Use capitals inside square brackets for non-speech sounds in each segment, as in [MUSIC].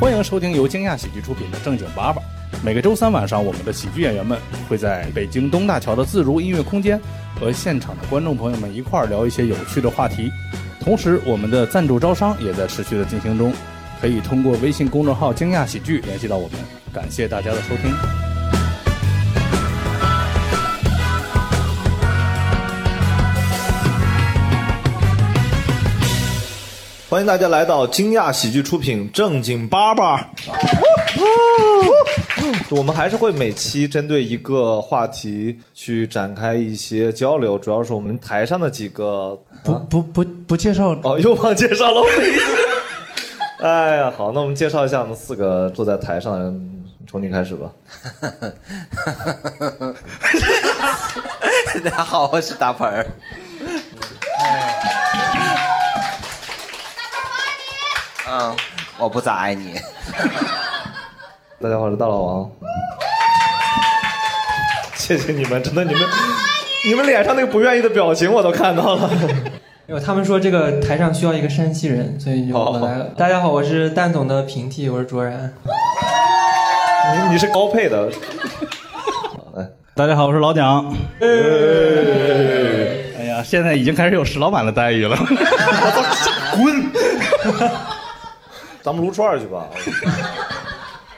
欢迎收听由惊讶喜剧出品的《正经八百》。每个周三晚上，我们的喜剧演员们会在北京东大桥的自如音乐空间和现场的观众朋友们一块儿聊一些有趣的话题。同时，我们的赞助招商也在持续的进行中，可以通过微信公众号“惊讶喜剧”联系到我们。感谢大家的收听。欢迎大家来到惊讶喜剧出品正经八百。我们还是会每期针对一个话题去展开一些交流，主要是我们台上的几个不不不不介绍哦，又忘介绍了。[LAUGHS] 哎呀，好，那我们介绍一下我们四个坐在台上的人，从你开始吧。[LAUGHS] 大家好，我是大鹏儿。[LAUGHS] 嗯，我不咋爱你。大家好，我是大老王。谢谢你们，真的，你们你们脸上那个不愿意的表情我都看到了。因为他们说这个台上需要一个山西人，所以就我来了。大家好，我是蛋总的平替，我是卓然。你你是高配的。大家好，我是老蒋。哎呀，现在已经开始有石老板的待遇了。滚！咱们撸串儿去吧。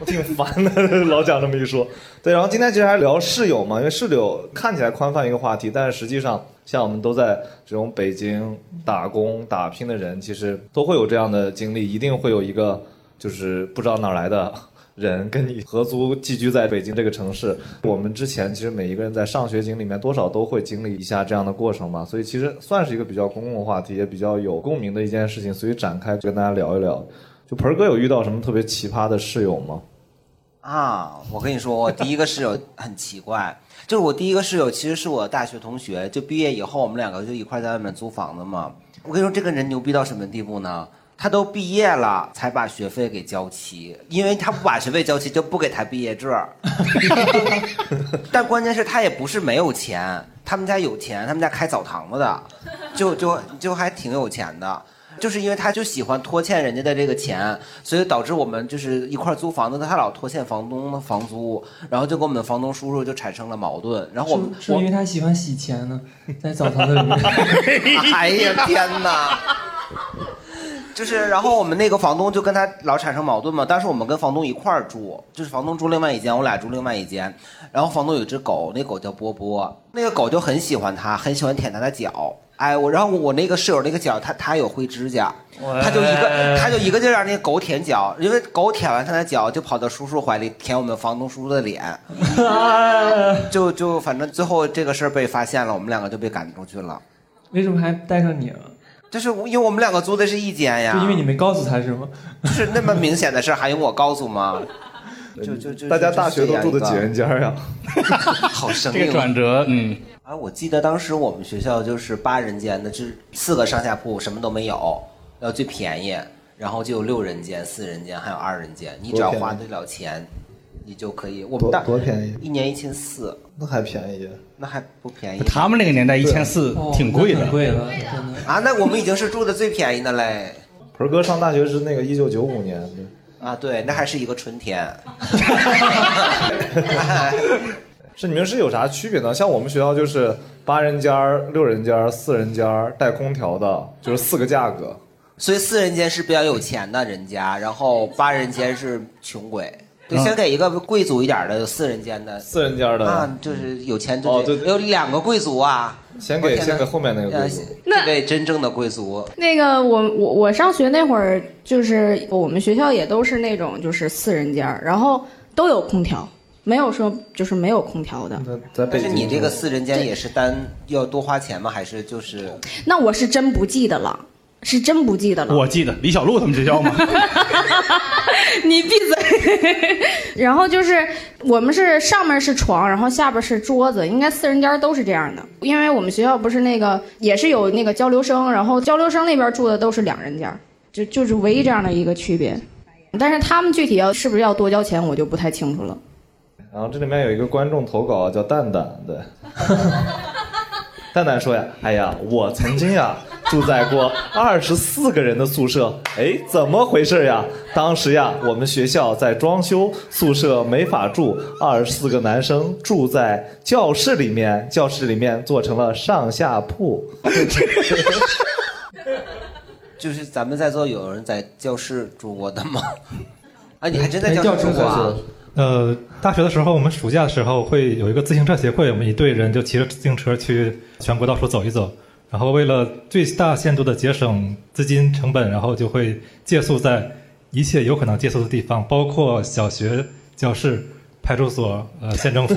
我 [LAUGHS] 挺烦的，老蒋这么一说。对，然后今天其实还聊室友嘛，因为室友看起来宽泛一个话题，但是实际上像我们都在这种北京打工打拼的人，其实都会有这样的经历，一定会有一个就是不知道哪来的人跟你合租寄居在北京这个城市。我们之前其实每一个人在上学经里面多少都会经历一下这样的过程嘛，所以其实算是一个比较公共话题，也比较有共鸣的一件事情，所以展开跟大家聊一聊。就盆儿哥有遇到什么特别奇葩的室友吗？啊，我跟你说，我第一个室友很奇怪，就是我第一个室友其实是我大学同学，就毕业以后我们两个就一块在外面租房子嘛。我跟你说，这个人牛逼到什么地步呢？他都毕业了才把学费给交齐，因为他不把学费交齐就不给他毕业证。[LAUGHS] 但关键是，他也不是没有钱，他们家有钱，他们家开澡堂子的，就就就还挺有钱的。就是因为他就喜欢拖欠人家的这个钱，所以导致我们就是一块租房子，他老拖欠房东的房租，然后就跟我们的房东叔叔就产生了矛盾。然后我们是因为他喜欢洗钱呢，[LAUGHS] 在澡堂子里面。[LAUGHS] 哎呀天哪！就是然后我们那个房东就跟他老产生矛盾嘛，当时我们跟房东一块儿住，就是房东住另外一间，我俩住另外一间。然后房东有只狗，那狗叫波波，那个狗就很喜欢他，很喜欢舔他的脚。哎，我然后我那个室友那个脚，他他有灰指甲，他就一个他就一个劲儿让那个狗舔脚，因为狗舔完他的脚，就跑到叔叔怀里舔我们房东叔叔的脸，[LAUGHS] 就就反正最后这个事儿被发现了，我们两个就被赶出去了。为什么还带上你了？就是因为我们两个租的是一间呀。就因为你没告诉他是吗？[LAUGHS] 就是那么明显的事儿，还用我告诉吗？就就就大家大学都住的几人间呀？[LAUGHS] 好生这个转折，嗯。啊，我记得当时我们学校就是八人间的，就是四个上下铺，什么都没有，要最便宜，然后就有六人间、四人间，还有二人间，你只要花得了钱，你就可以。我们大多便宜？一年一千四，那还便宜？那还不便宜？他们那个年代一千四挺贵的，贵了啊！那我们已经是住的最便宜的嘞。盆哥上大学是那个一九九五年啊，对，那还是一个春天。[LAUGHS] 是你们是有啥区别呢？像我们学校就是八人间儿、六人间儿、四人间儿带空调的，就是四个价格。所以四人间是比较有钱的人家，然后八人间是穷鬼。对，先给一个贵族一点的四人间的。四人间的啊，就是有钱哦，对，有两个贵族啊。先给先给后面那个贵族，那位真正的贵族。那个我我我上学那会儿，就是我们学校也都是那种就是四人间，然后都有空调。没有说就是没有空调的，但是你这个四人间也是单要多花钱吗？还是就是？那我是真不记得了，是真不记得了。我记得李小璐他们学校吗？[LAUGHS] 你闭嘴。然后就是我们是上面是床，然后下边是桌子，应该四人间都是这样的。因为我们学校不是那个也是有那个交流生，然后交流生那边住的都是两人间，就就是唯一这样的一个区别。但是他们具体要是不是要多交钱，我就不太清楚了。然后这里面有一个观众投稿叫蛋蛋，对，[LAUGHS] 蛋蛋说呀，哎呀，我曾经呀住在过二十四个人的宿舍。哎，怎么回事呀？当时呀，我们学校在装修，宿舍没法住，二十四个男生住在教室里面，教室里面做成了上下铺。[LAUGHS] 就是咱们在座有人在教室住过的吗？啊，你还真在教室住过啊？呃，大学的时候，我们暑假的时候会有一个自行车协会，我们一队人就骑着自行车去全国到处走一走。然后为了最大限度的节省资金成本，然后就会借宿在一切有可能借宿的地方，包括小学教室、派出所、呃县政府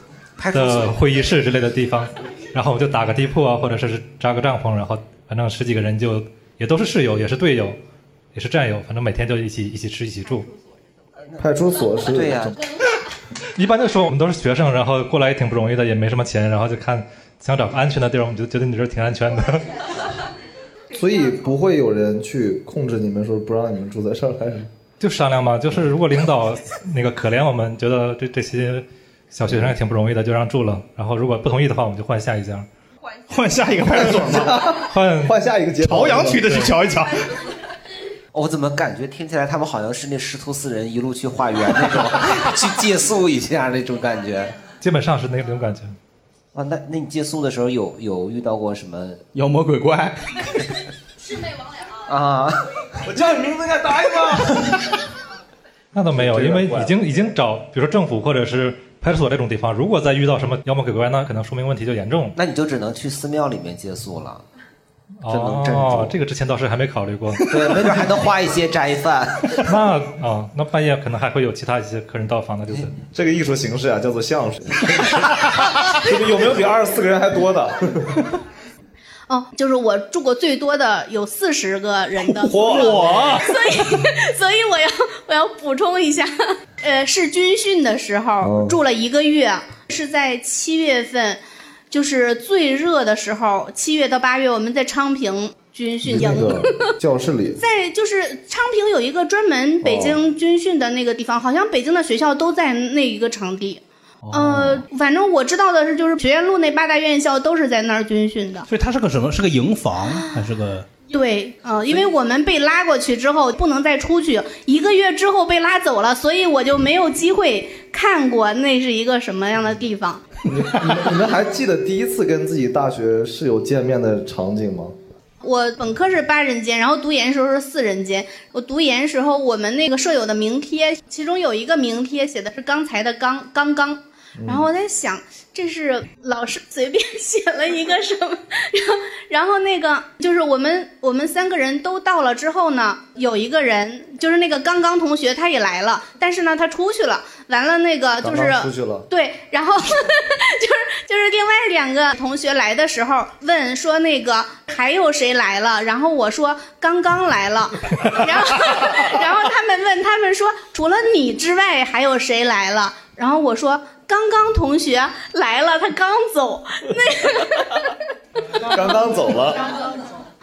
[LAUGHS] 的会议室之类的地方。然后我就打个地铺啊，或者是扎个帐篷，然后反正十几个人就也都是室友，也是队友，也是战友，反正每天就一起一起吃一起住。派出所是？对呀。一般就说我们都是学生，然后过来也挺不容易的，也没什么钱，然后就看想找个安全的地儿，我们就觉得你这儿挺安全的。[LAUGHS] 所以不会有人去控制你们，说不让你们住在这儿，还是？就商量嘛，就是如果领导那个可怜我们，觉得这这些小学生也挺不容易的，就让住了。然后如果不同意的话，我们就换下一家。换下一个派出所吗？换 [LAUGHS] 换下一个街。朝阳区的去瞧一瞧。[LAUGHS] 我怎么感觉听起来他们好像是那师徒四人一路去化缘那种，去借宿一下那种感觉？基本上是那种感觉。啊，那那你借宿的时候有有遇到过什么妖魔鬼怪？魑魅魍魉啊！[LAUGHS] 我叫你名字，你答应吗？那倒没有，因为已经已经找，比如说政府或者是派出所这种地方，如果再遇到什么妖魔鬼怪，那可能说明问题就严重。那你就只能去寺庙里面借宿了。哦，这个之前倒是还没考虑过。对，没准还能花一些斋饭。[LAUGHS] 那啊，那半夜可能还会有其他一些客人到访的，就是这个艺术形式啊，叫做相声。[LAUGHS] [LAUGHS] 有没有比二十四个人还多的？哦，就是我住过最多的有四十个人的，嚯！所以，所以我要我要补充一下，呃，是军训的时候住了一个月，是在七月份。就是最热的时候，七月到八月，我们在昌平军训营，教室里，[LAUGHS] 在就是昌平有一个专门北京军训的那个地方，好像北京的学校都在那一个场地。呃，反正我知道的是，就是学院路那八大院校都是在那儿军训的。所以它是个什么？是个营房还是个？对，呃，因为我们被拉过去之后不能再出去，一个月之后被拉走了，所以我就没有机会看过那是一个什么样的地方。你你们还记得第一次跟自己大学室友见面的场景吗？我本科是八人间，然后读研时候是四人间。我读研时候，我们那个舍友的名贴，其中有一个名贴写的是刚才的刚刚刚。然后我在想，这是老师随便写了一个什么？然后，然后那个就是我们我们三个人都到了之后呢，有一个人就是那个刚刚同学，他也来了，但是呢，他出去了。完了，那个就是出去了。对，然后就是就是另外两个同学来的时候问说那个还有谁来了？然后我说刚刚来了。然后然后他们问他们说除了你之外还有谁来了？然后我说。[LAUGHS] 刚刚同学来了，他刚走，那 [LAUGHS] 刚刚走了，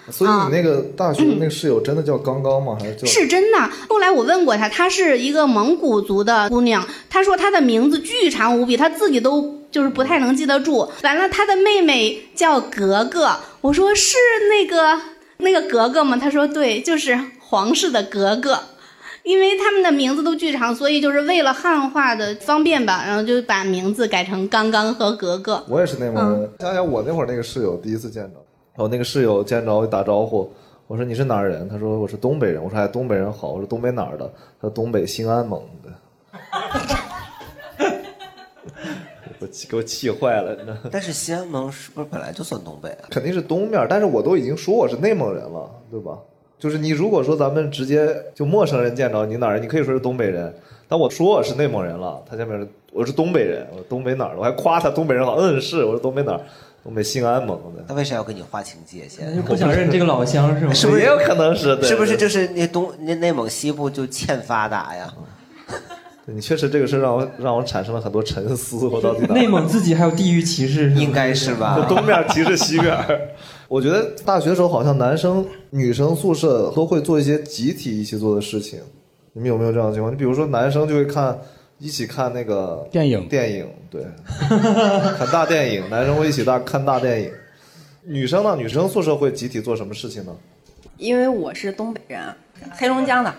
所以你那个大学那个室友真的叫刚刚吗？还是叫？是真的。后来我问过他，她是一个蒙古族的姑娘，她说她的名字巨长无比，她自己都就是不太能记得住。完了，她的妹妹叫格格，我说是那个那个格格吗？她说对，就是皇室的格格。因为他们的名字都巨长，所以就是为了汉化的方便吧，然后就把名字改成刚刚和格格。我也是内蒙人，想想我那会儿那个室友第一次见着，然后那个室友见着我打招呼，我说你是哪儿人？他说我是东北人。我说哎，东北人好。我说东北哪儿的？他说东北兴安盟的。[LAUGHS] 我气给我气坏了，但是兴安盟是不是本来就算东北啊？肯定是东面，但是我都已经说我是内蒙人了，对吧？就是你如果说咱们直接就陌生人见着你哪儿人，你可以说是东北人。但我说我是内蒙人了，他下面我是东北人，我东北哪儿的？我还夸他东北人好，嗯是，我是东北哪儿？东北兴安盟的。他为啥要跟你划清界限？就 [LAUGHS] 不想认这个老乡是吗？[LAUGHS] 是不是也有可能是？[LAUGHS] 是不是就是那东那内蒙西部就欠发达呀？你确实这个事让我让我产生了很多沉思。我到底内蒙自己还有地域歧视？应该是吧？东面歧视西面。我觉得大学的时候好像男生女生宿舍都会做一些集体一起做的事情。你们有没有这样的情况？你比如说男生就会看一起看那个电影，电影对，[LAUGHS] 看大电影，男生会一起大看大电影。女生呢？女生宿舍会集体做什么事情呢？因为我是东北人，黑龙江的，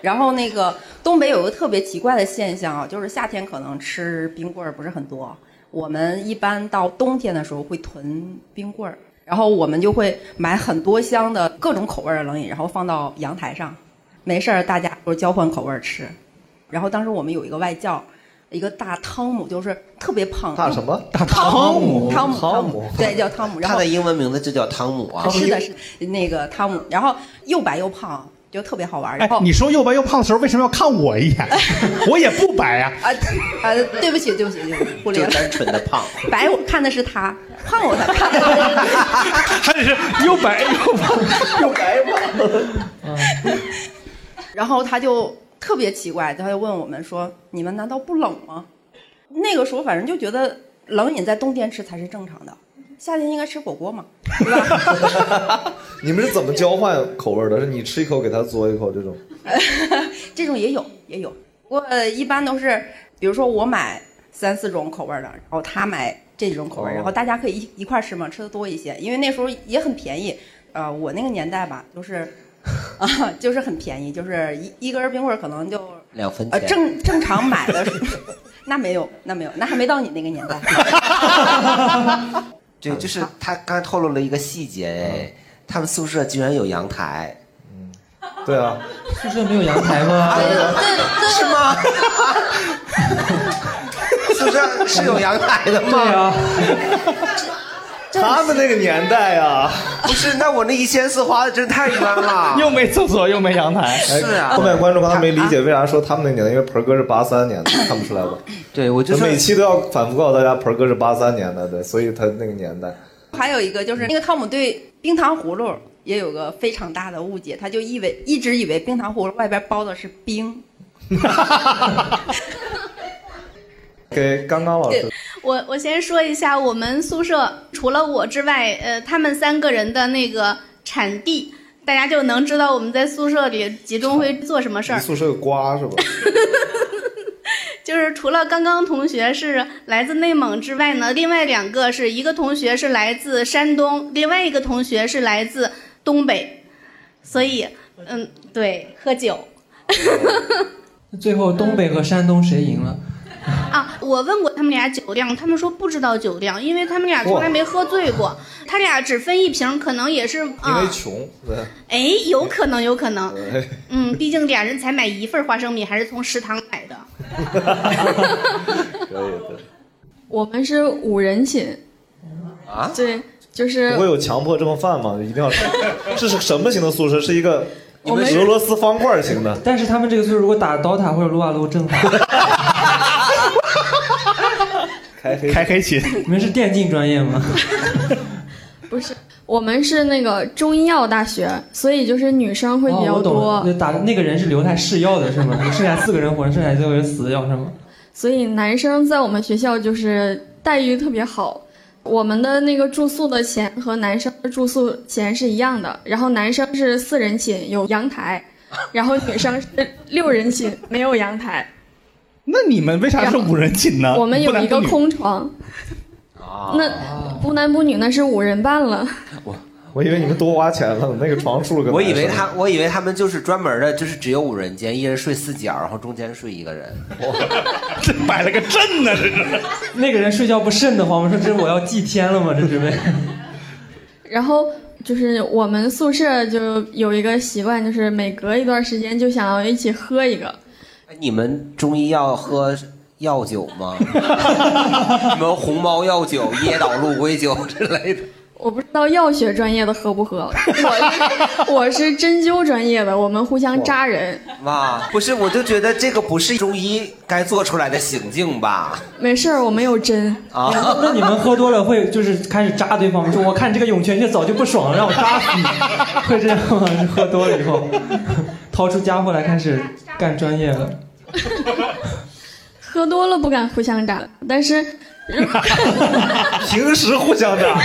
然后那个东北有个特别奇怪的现象啊，就是夏天可能吃冰棍儿不是很多，我们一般到冬天的时候会囤冰棍儿，然后我们就会买很多箱的各种口味的冷饮，然后放到阳台上，没事儿大家就交换口味儿吃，然后当时我们有一个外教。一个大汤姆就是特别胖，大什么？大汤姆，汤姆，汤姆，对，叫汤姆。然后他的英文名字就叫汤姆啊。是的，是那个汤姆，[LAUGHS] 然后又白又胖，就特别好玩。然后你说又白又胖的时候，为什么要看我一眼？[LAUGHS] 我也不白呀。啊啊，对不起，对不起，对不起，忽略了。就单纯的胖。[LAUGHS] 白我看的是他，胖我才看的。[LAUGHS] 还得是又白又胖，又白又胖。然后他就。特别奇怪，他就问我们说：“你们难道不冷吗？”那个时候反正就觉得冷饮在冬天吃才是正常的，夏天应该吃火锅嘛，对吧？你们是怎么交换口味的？是你吃一口给他嘬一口这种？[LAUGHS] 这种也有也有，不过一般都是，比如说我买三四种口味的，然后他买这种口味，然后大家可以一一块吃嘛，吃的多一些，因为那时候也很便宜。呃，我那个年代吧，就是。[LAUGHS] 啊，就是很便宜，就是一一根冰棍可能就两分钱。呃，正正常买的，[LAUGHS] 那没有，那没有，那还没到你那个年代。对，就是他刚才透露了一个细节，哎，他们宿舍居然有阳台。嗯，对啊，[LAUGHS] 宿舍没有阳台吗？是吗？[LAUGHS] 宿舍是有阳台的吗？对啊。他们那个年代啊，不是，那我那一千四花的真太冤了，[LAUGHS] 又没厕所，又没阳台。是啊，后面观众刚才没理解为啥说他们那个年代，因为盆哥是八三年的，[LAUGHS] 看不出来吧？对，我就每期都要反复告诉大家，盆哥是八三年的，对，所以他那个年代。还有一个就是那个汤姆对冰糖葫芦也有个非常大的误解，他就以为一直以为冰糖葫芦外边包的是冰。给刚刚老师，我我先说一下，我们宿舍除了我之外，呃，他们三个人的那个产地，大家就能知道我们在宿舍里集中会做什么事儿。宿舍有瓜是吧？[LAUGHS] 就是除了刚刚同学是来自内蒙之外呢，另外两个是一个同学是来自山东，另外一个同学是来自东北，所以，嗯，对，喝酒。最后东北和山东谁赢了？[LAUGHS] 啊，我问过他们俩酒量，他们说不知道酒量，因为他们俩从来没喝醉过。他俩只分一瓶，可能也是因为穷。哎，有可能，有可能。嗯，毕竟俩人才买一份花生米，还是从食堂买的。[LAUGHS] 可以的。我们是五人寝。啊？对，就是不会有强迫症犯吗？一定要是？这是什么型的宿舍？是一个我们俄罗斯方块型的。但是他们这个宿舍如果打 DOTA 或者撸啊撸正好。[LAUGHS] 开黑开黑寝，你们是电竞专业吗？[LAUGHS] 不是，我们是那个中医药大学，所以就是女生会比较多。那打那个人是留在试药的是吗？[LAUGHS] 剩下四个人活着，剩下最后人死掉是吗？所以男生在我们学校就是待遇特别好，我们的那个住宿的钱和男生的住宿钱是一样的。然后男生是四人寝有阳台，然后女生是六人寝没有阳台。那你们为啥是五人寝呢？[LAUGHS] 我们有一个空床。那不男不女，那是五人半了。我我以为你们多花钱了，[LAUGHS] 那个床住了个。我以为他，我以为他们就是专门的，就是只有五人间，一人睡四角，然后中间睡一个人。[LAUGHS] 这摆了个阵呢，这是。那个人睡觉不瘆得慌吗？说这是我要祭天了吗？这是为。然后就是我们宿舍就有一个习惯，就是每隔一段时间就想要一起喝一个。你们中医药喝药酒吗？[LAUGHS] 什么红毛药酒、椰岛鹿龟酒之类的？我不知道药学专业的喝不喝。我 [LAUGHS] 我是针灸专业的，我们互相扎人。哇，不是，我就觉得这个不是中医该做出来的行径吧？没事儿，我没有针。啊，那你们喝多了会就是开始扎对方？说我看这个涌泉穴早就不爽了，让我扎死你，会这样吗？喝多了以后，掏出家伙来开始干专业了。[LAUGHS] 喝多了不敢互相扎，但是 [LAUGHS] 平时互相扎，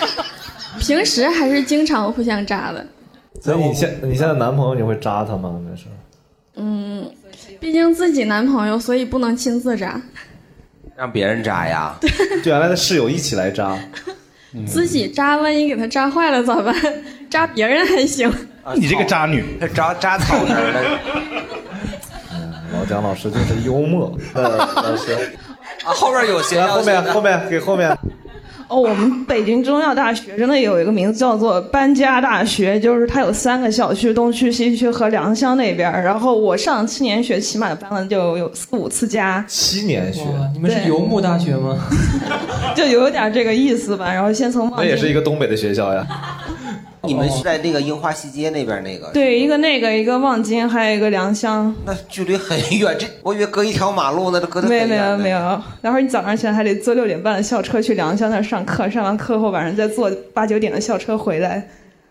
[LAUGHS] 平时还是经常互相扎的。所以你现你现在男朋友你会扎他吗？那是？嗯，毕竟自己男朋友，所以不能亲自扎。让别人扎呀？就原来的室友一起来扎。自己扎，万一给他扎坏了咋办？扎别人还行。你这个渣女，扎扎草人了。老蒋老师就是幽默的 [LAUGHS] 老师。啊，后边有些后面后面给后面。哦，我们北京中药大学真的有一个名字叫做搬家大学，就是它有三个校区，东区、西区和良乡那边。然后我上七年学，起码搬了就有四五次家。七年学，你们是游牧大学吗？[LAUGHS] 就有点这个意思吧。然后先从那也是一个东北的学校呀。[LAUGHS] 你们是在那个樱花西街那边那个？对，一个那个，一个望京，还有一个良乡。那距离很远，这我以为隔一条马路呢，这隔得没有没有没有。然后你早上起来还得坐六点半的校车去良乡那上课，上完课后晚上再坐八九点的校车回来。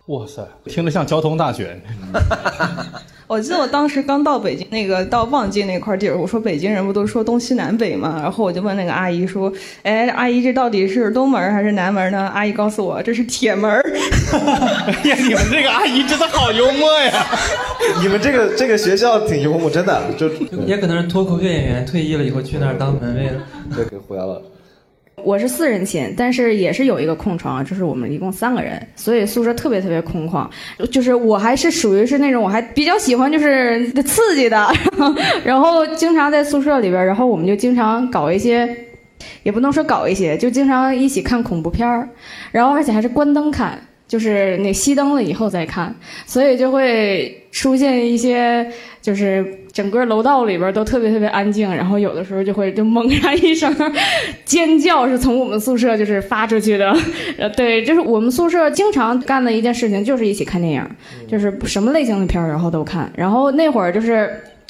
哇塞，听着像交通大学。[LAUGHS] 我记得我当时刚到北京，那个到望京那块地儿，我说北京人不都说东西南北吗？然后我就问那个阿姨说：“哎，阿姨，这到底是东门还是南门呢？”阿姨告诉我这是铁门。[LAUGHS] 哎呀，你们这个阿姨真的好幽默呀！[LAUGHS] 你们这个这个学校挺幽默，真的就也可能是脱口秀演员退役了以后去那儿当门卫了。[LAUGHS] 对，给回来了。我是四人寝，但是也是有一个空床，就是我们一共三个人，所以宿舍特别特别空旷。就是我还是属于是那种我还比较喜欢就是 [LAUGHS] 刺激的，然后经常在宿舍里边，然后我们就经常搞一些，也不能说搞一些，就经常一起看恐怖片儿，然后而且还是关灯看，就是那熄灯了以后再看，所以就会出现一些就是。整个楼道里边都特别特别安静，然后有的时候就会就猛然一声 [LAUGHS] 尖叫，是从我们宿舍就是发出去的。呃，对，就是我们宿舍经常干的一件事情，就是一起看电影，就是什么类型的片儿然后都看。然后那会儿就是，[LAUGHS]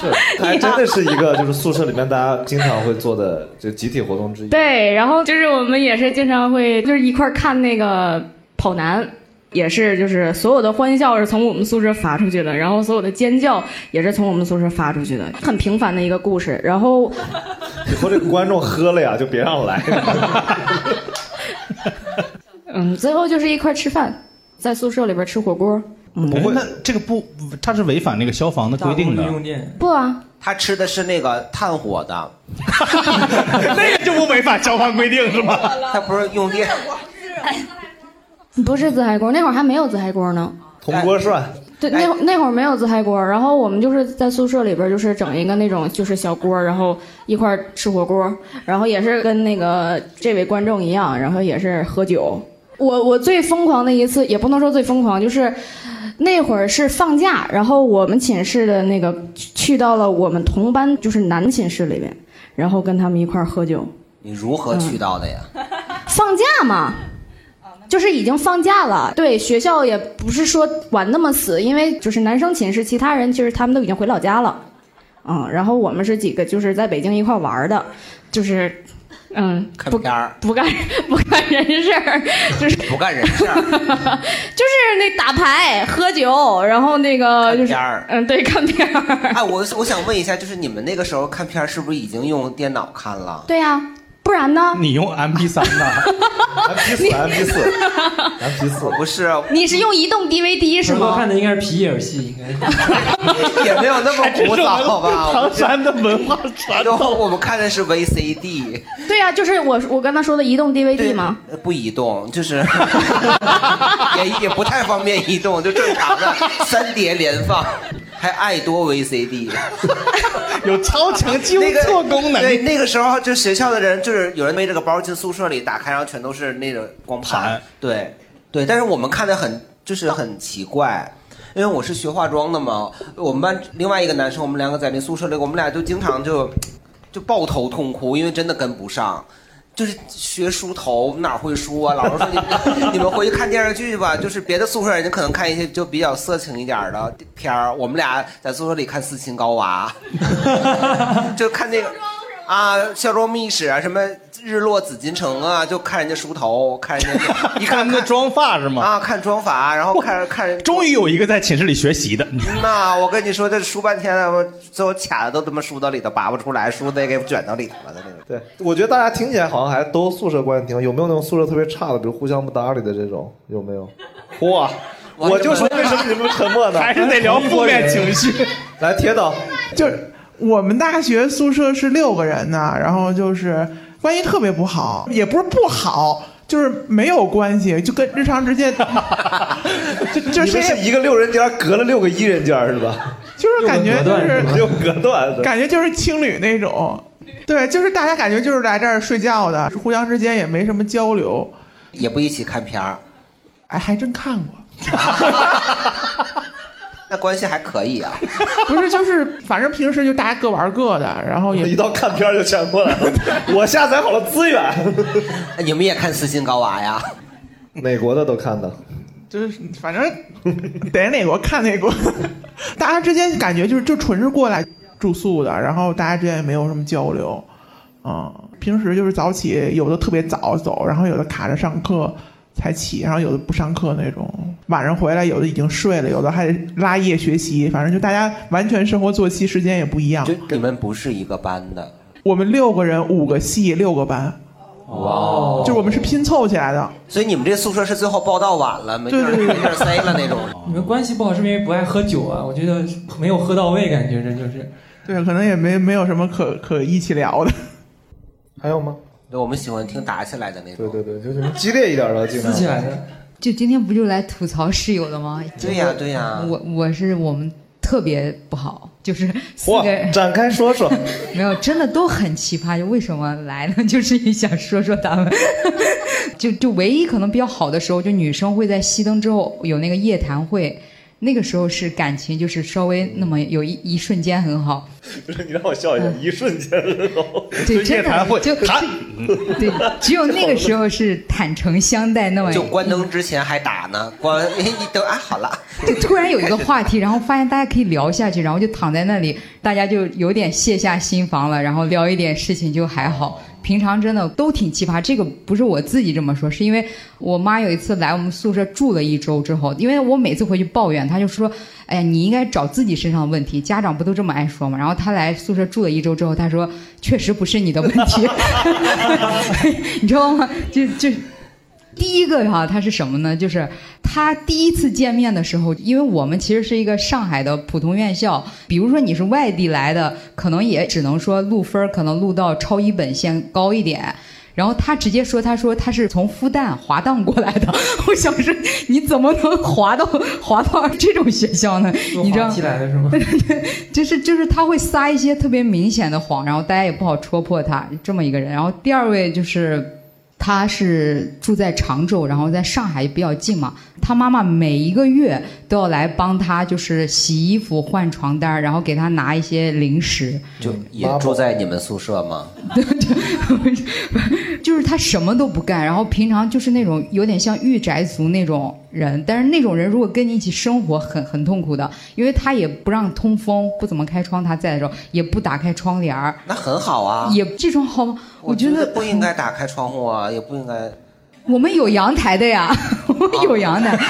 是，[LAUGHS] 还真的是一个就是宿舍里面大家经常会做的就集体活动之一。对，然后就是我们也是经常会就是一块看那个跑男。也是，就是所有的欢笑是从我们宿舍发出去的，然后所有的尖叫也是从我们宿舍发出去的，很平凡的一个故事。然后以后这个观众喝了呀，就别让来。[LAUGHS] 嗯，最后就是一块吃饭，在宿舍里边吃火锅。不会，那这个不，他是违反那个消防的规定的。不啊，他吃的是那个炭火的，[LAUGHS] 那个就不违反消防规定是吗？他不是用电。不是自嗨锅，那会儿还没有自嗨锅呢。铜锅涮。对，那那会儿没有自嗨锅，然后我们就是在宿舍里边，就是整一个那种就是小锅，然后一块吃火锅，然后也是跟那个这位观众一样，然后也是喝酒。我我最疯狂的一次，也不能说最疯狂，就是那会儿是放假，然后我们寝室的那个去到了我们同班就是男寝室里边，然后跟他们一块喝酒。你如何去到的呀？放假嘛。就是已经放假了，对学校也不是说管那么死，因为就是男生寝室其他人其实他们都已经回老家了，嗯，然后我们是几个就是在北京一块玩的，就是嗯，不干不干 [LAUGHS] 不干人事儿，就是不干人事儿，[LAUGHS] 就是那打牌喝酒，然后那个就是嗯对看片儿。哎，我我想问一下，就是你们那个时候看片儿是不是已经用电脑看了？对呀。不然呢？你用 M P 三呢？[LAUGHS] M P 四，M P 四，M P 四，不是。你是用移动 D V D 是吗？我看的应该是皮影戏，应该 [LAUGHS] 也没有那么古早，好吧？唐山的文化传统，我们看的是 V C D。对呀，就是我我刚才说的移动 D V D 吗？不移动，就是 [LAUGHS] 也也不太方便移动，就正常的三碟连放。还爱多 VCD，[LAUGHS] 有超强纠错功能。对，那个时候就学校的人，就是有人背着个包进宿舍里，打开然后全都是那个光盘。对，对，但是我们看的很就是很奇怪，因为我是学化妆的嘛，我们班另外一个男生，我们两个在那宿舍里，我们俩就经常就就抱头痛哭，因为真的跟不上。就是学梳头哪会梳啊？老师说你 [LAUGHS] 你们回去看电视剧吧。就是别的宿舍人家可能看一些就比较色情一点的片儿，我们俩在宿舍里看《斯琴高娃》，[LAUGHS] 就看那个啊《孝庄秘史》啊什么。日落紫禁城啊，就看人家梳头，看人家，你 [LAUGHS] 看那妆发是吗？啊，看妆发，然后看看。终于有一个在寝室里学习的。那我跟你说，这梳半天了，我最后卡的都他妈梳到里头拔不出来，梳得给卷到里头了的。那种。对，我觉得大家听起来好像还都宿舍关系挺好。有没有那种宿舍特别差的，比如互相不搭理的这种？有没有？[LAUGHS] 哇！我就说为什么你们沉默呢？[LAUGHS] 还是得聊负面情绪。来，铁导，就是我们大学宿舍是六个人呢，然后就是。关系特别不好，也不是不好，就是没有关系，就跟日常之间，[LAUGHS] 就就是一个六人间隔了六个一人间是吧？就是感觉就是六隔断，感觉就是情侣那种，对，就是大家感觉就是来这儿睡觉的，互相之间也没什么交流，也不一起看片儿，哎，还真看过。[LAUGHS] 那关系还可以啊。[LAUGHS] 不是，就是反正平时就大家各玩各的，然后也一到看片儿就全过来了。[LAUGHS] 我下载好了资源，[LAUGHS] 你们也看斯琴高娃呀？美国的都看的，就是反正逮哪国看哪国，大家之间感觉就是就纯是过来住宿的，然后大家之间也没有什么交流，嗯，平时就是早起，有的特别早走，然后有的卡着上课才起，然后有的不上课那种，晚上回来有的已经睡了，有的还拉夜学习，反正就大家完全生活作息时间也不一样。你们不是一个班的，我们六个人，五个系，六个班。哇，就是我们是拼凑起来的，所以你们这宿舍是最后报到晚了，没地儿对对对没地儿塞了那种。[LAUGHS] 你们关系不好是因为不爱喝酒啊？我觉得没有喝到位，感觉这就是。对，可能也没没有什么可可一起聊的。还有吗？对，我们喜欢听打起来的那种。对对对，就是激烈一点的，撕起来的。就今天不就来吐槽室友的吗？对呀对呀我我是我们特别不好，[LAUGHS] 就是四哇个人，展开说说。[LAUGHS] 没有，真的都很奇葩。就为什么来呢？[LAUGHS] 就是也想说说他们。就就唯一可能比较好的时候，就女生会在熄灯之后有那个夜谈会，那个时候是感情就是稍微那么有一一瞬间很好。不是你让我笑一下，一瞬间的时候，对，真的就谈，[LAUGHS] 对，只有那个时候是坦诚相待那么就关灯之前还打呢，关一灯啊好了，就突然有一个话题，然后发现大家可以聊下去，然后就躺在那里，大家就有点卸下心防了，然后聊一点事情就还好。平常真的都挺奇葩，这个不是我自己这么说，是因为我妈有一次来我们宿舍住了一周之后，因为我每次回去抱怨，她就说：“哎呀，你应该找自己身上的问题。”家长不都这么爱说吗？然后她来宿舍住了一周之后，她说：“确实不是你的问题。[LAUGHS] ”你知道吗？就就第一个哈、他是什么呢？就是他第一次见面的时候，因为我们其实是一个上海的普通院校，比如说你是外地来的，可能也只能说录分儿可能录到超一本线高一点。然后他直接说：“他说他是从复旦滑档过来的。[LAUGHS] ”我想说，你怎么能滑到滑到这种学校呢？你知道滑起 [LAUGHS] 来的是吗？就是就是他会撒一些特别明显的谎，然后大家也不好戳破他这么一个人。然后第二位就是。他是住在常州，然后在上海比较近嘛。他妈妈每一个月都要来帮他，就是洗衣服、换床单，然后给他拿一些零食。就也住在你们宿舍吗？[LAUGHS] 就是他什么都不干，然后平常就是那种有点像御宅族那种人，但是那种人如果跟你一起生活很很痛苦的，因为他也不让通风，不怎么开窗，他在的时候也不打开窗帘儿，那很好啊。也这种好吗？我觉得不应该打开窗户啊，也不应该。我们有阳台的呀，[LAUGHS] 我们有阳台。[LAUGHS]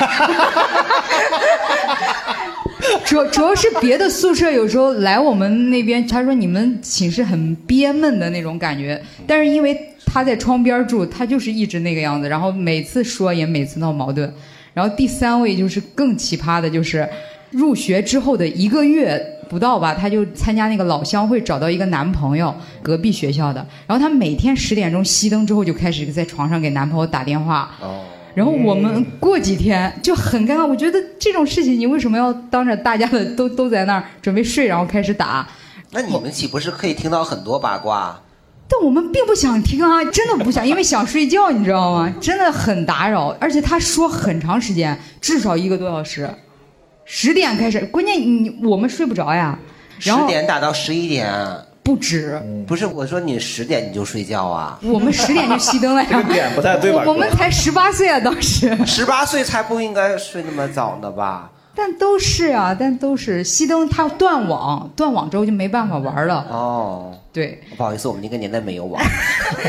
主主要是别的宿舍有时候来我们那边，他说你们寝室很憋闷的那种感觉，但是因为他在窗边住，他就是一直那个样子，然后每次说也每次闹矛盾。然后第三位就是更奇葩的，就是入学之后的一个月不到吧，她就参加那个老乡会，找到一个男朋友，隔壁学校的。然后她每天十点钟熄灯之后就开始在床上给男朋友打电话。哦然后我们过几天就很尴尬，我觉得这种事情你为什么要当着大家的都都在那儿准备睡，然后开始打？那你们岂不是可以听到很多八卦？但我们并不想听啊，真的不想，因为想睡觉，你知道吗？真的很打扰，而且他说很长时间，至少一个多小时，十点开始，关键你我们睡不着呀。十点打到十一点，不止，不是我说你十点你就睡觉啊？我们十点就熄灯了呀。[LAUGHS] 这个点不太对吧我我们才十八岁啊，当时。十八岁才不应该睡那么早呢吧？但都是啊，但都是熄灯，它断网，断网之后就没办法玩了。哦，对，不好意思，我们那个年代没有网。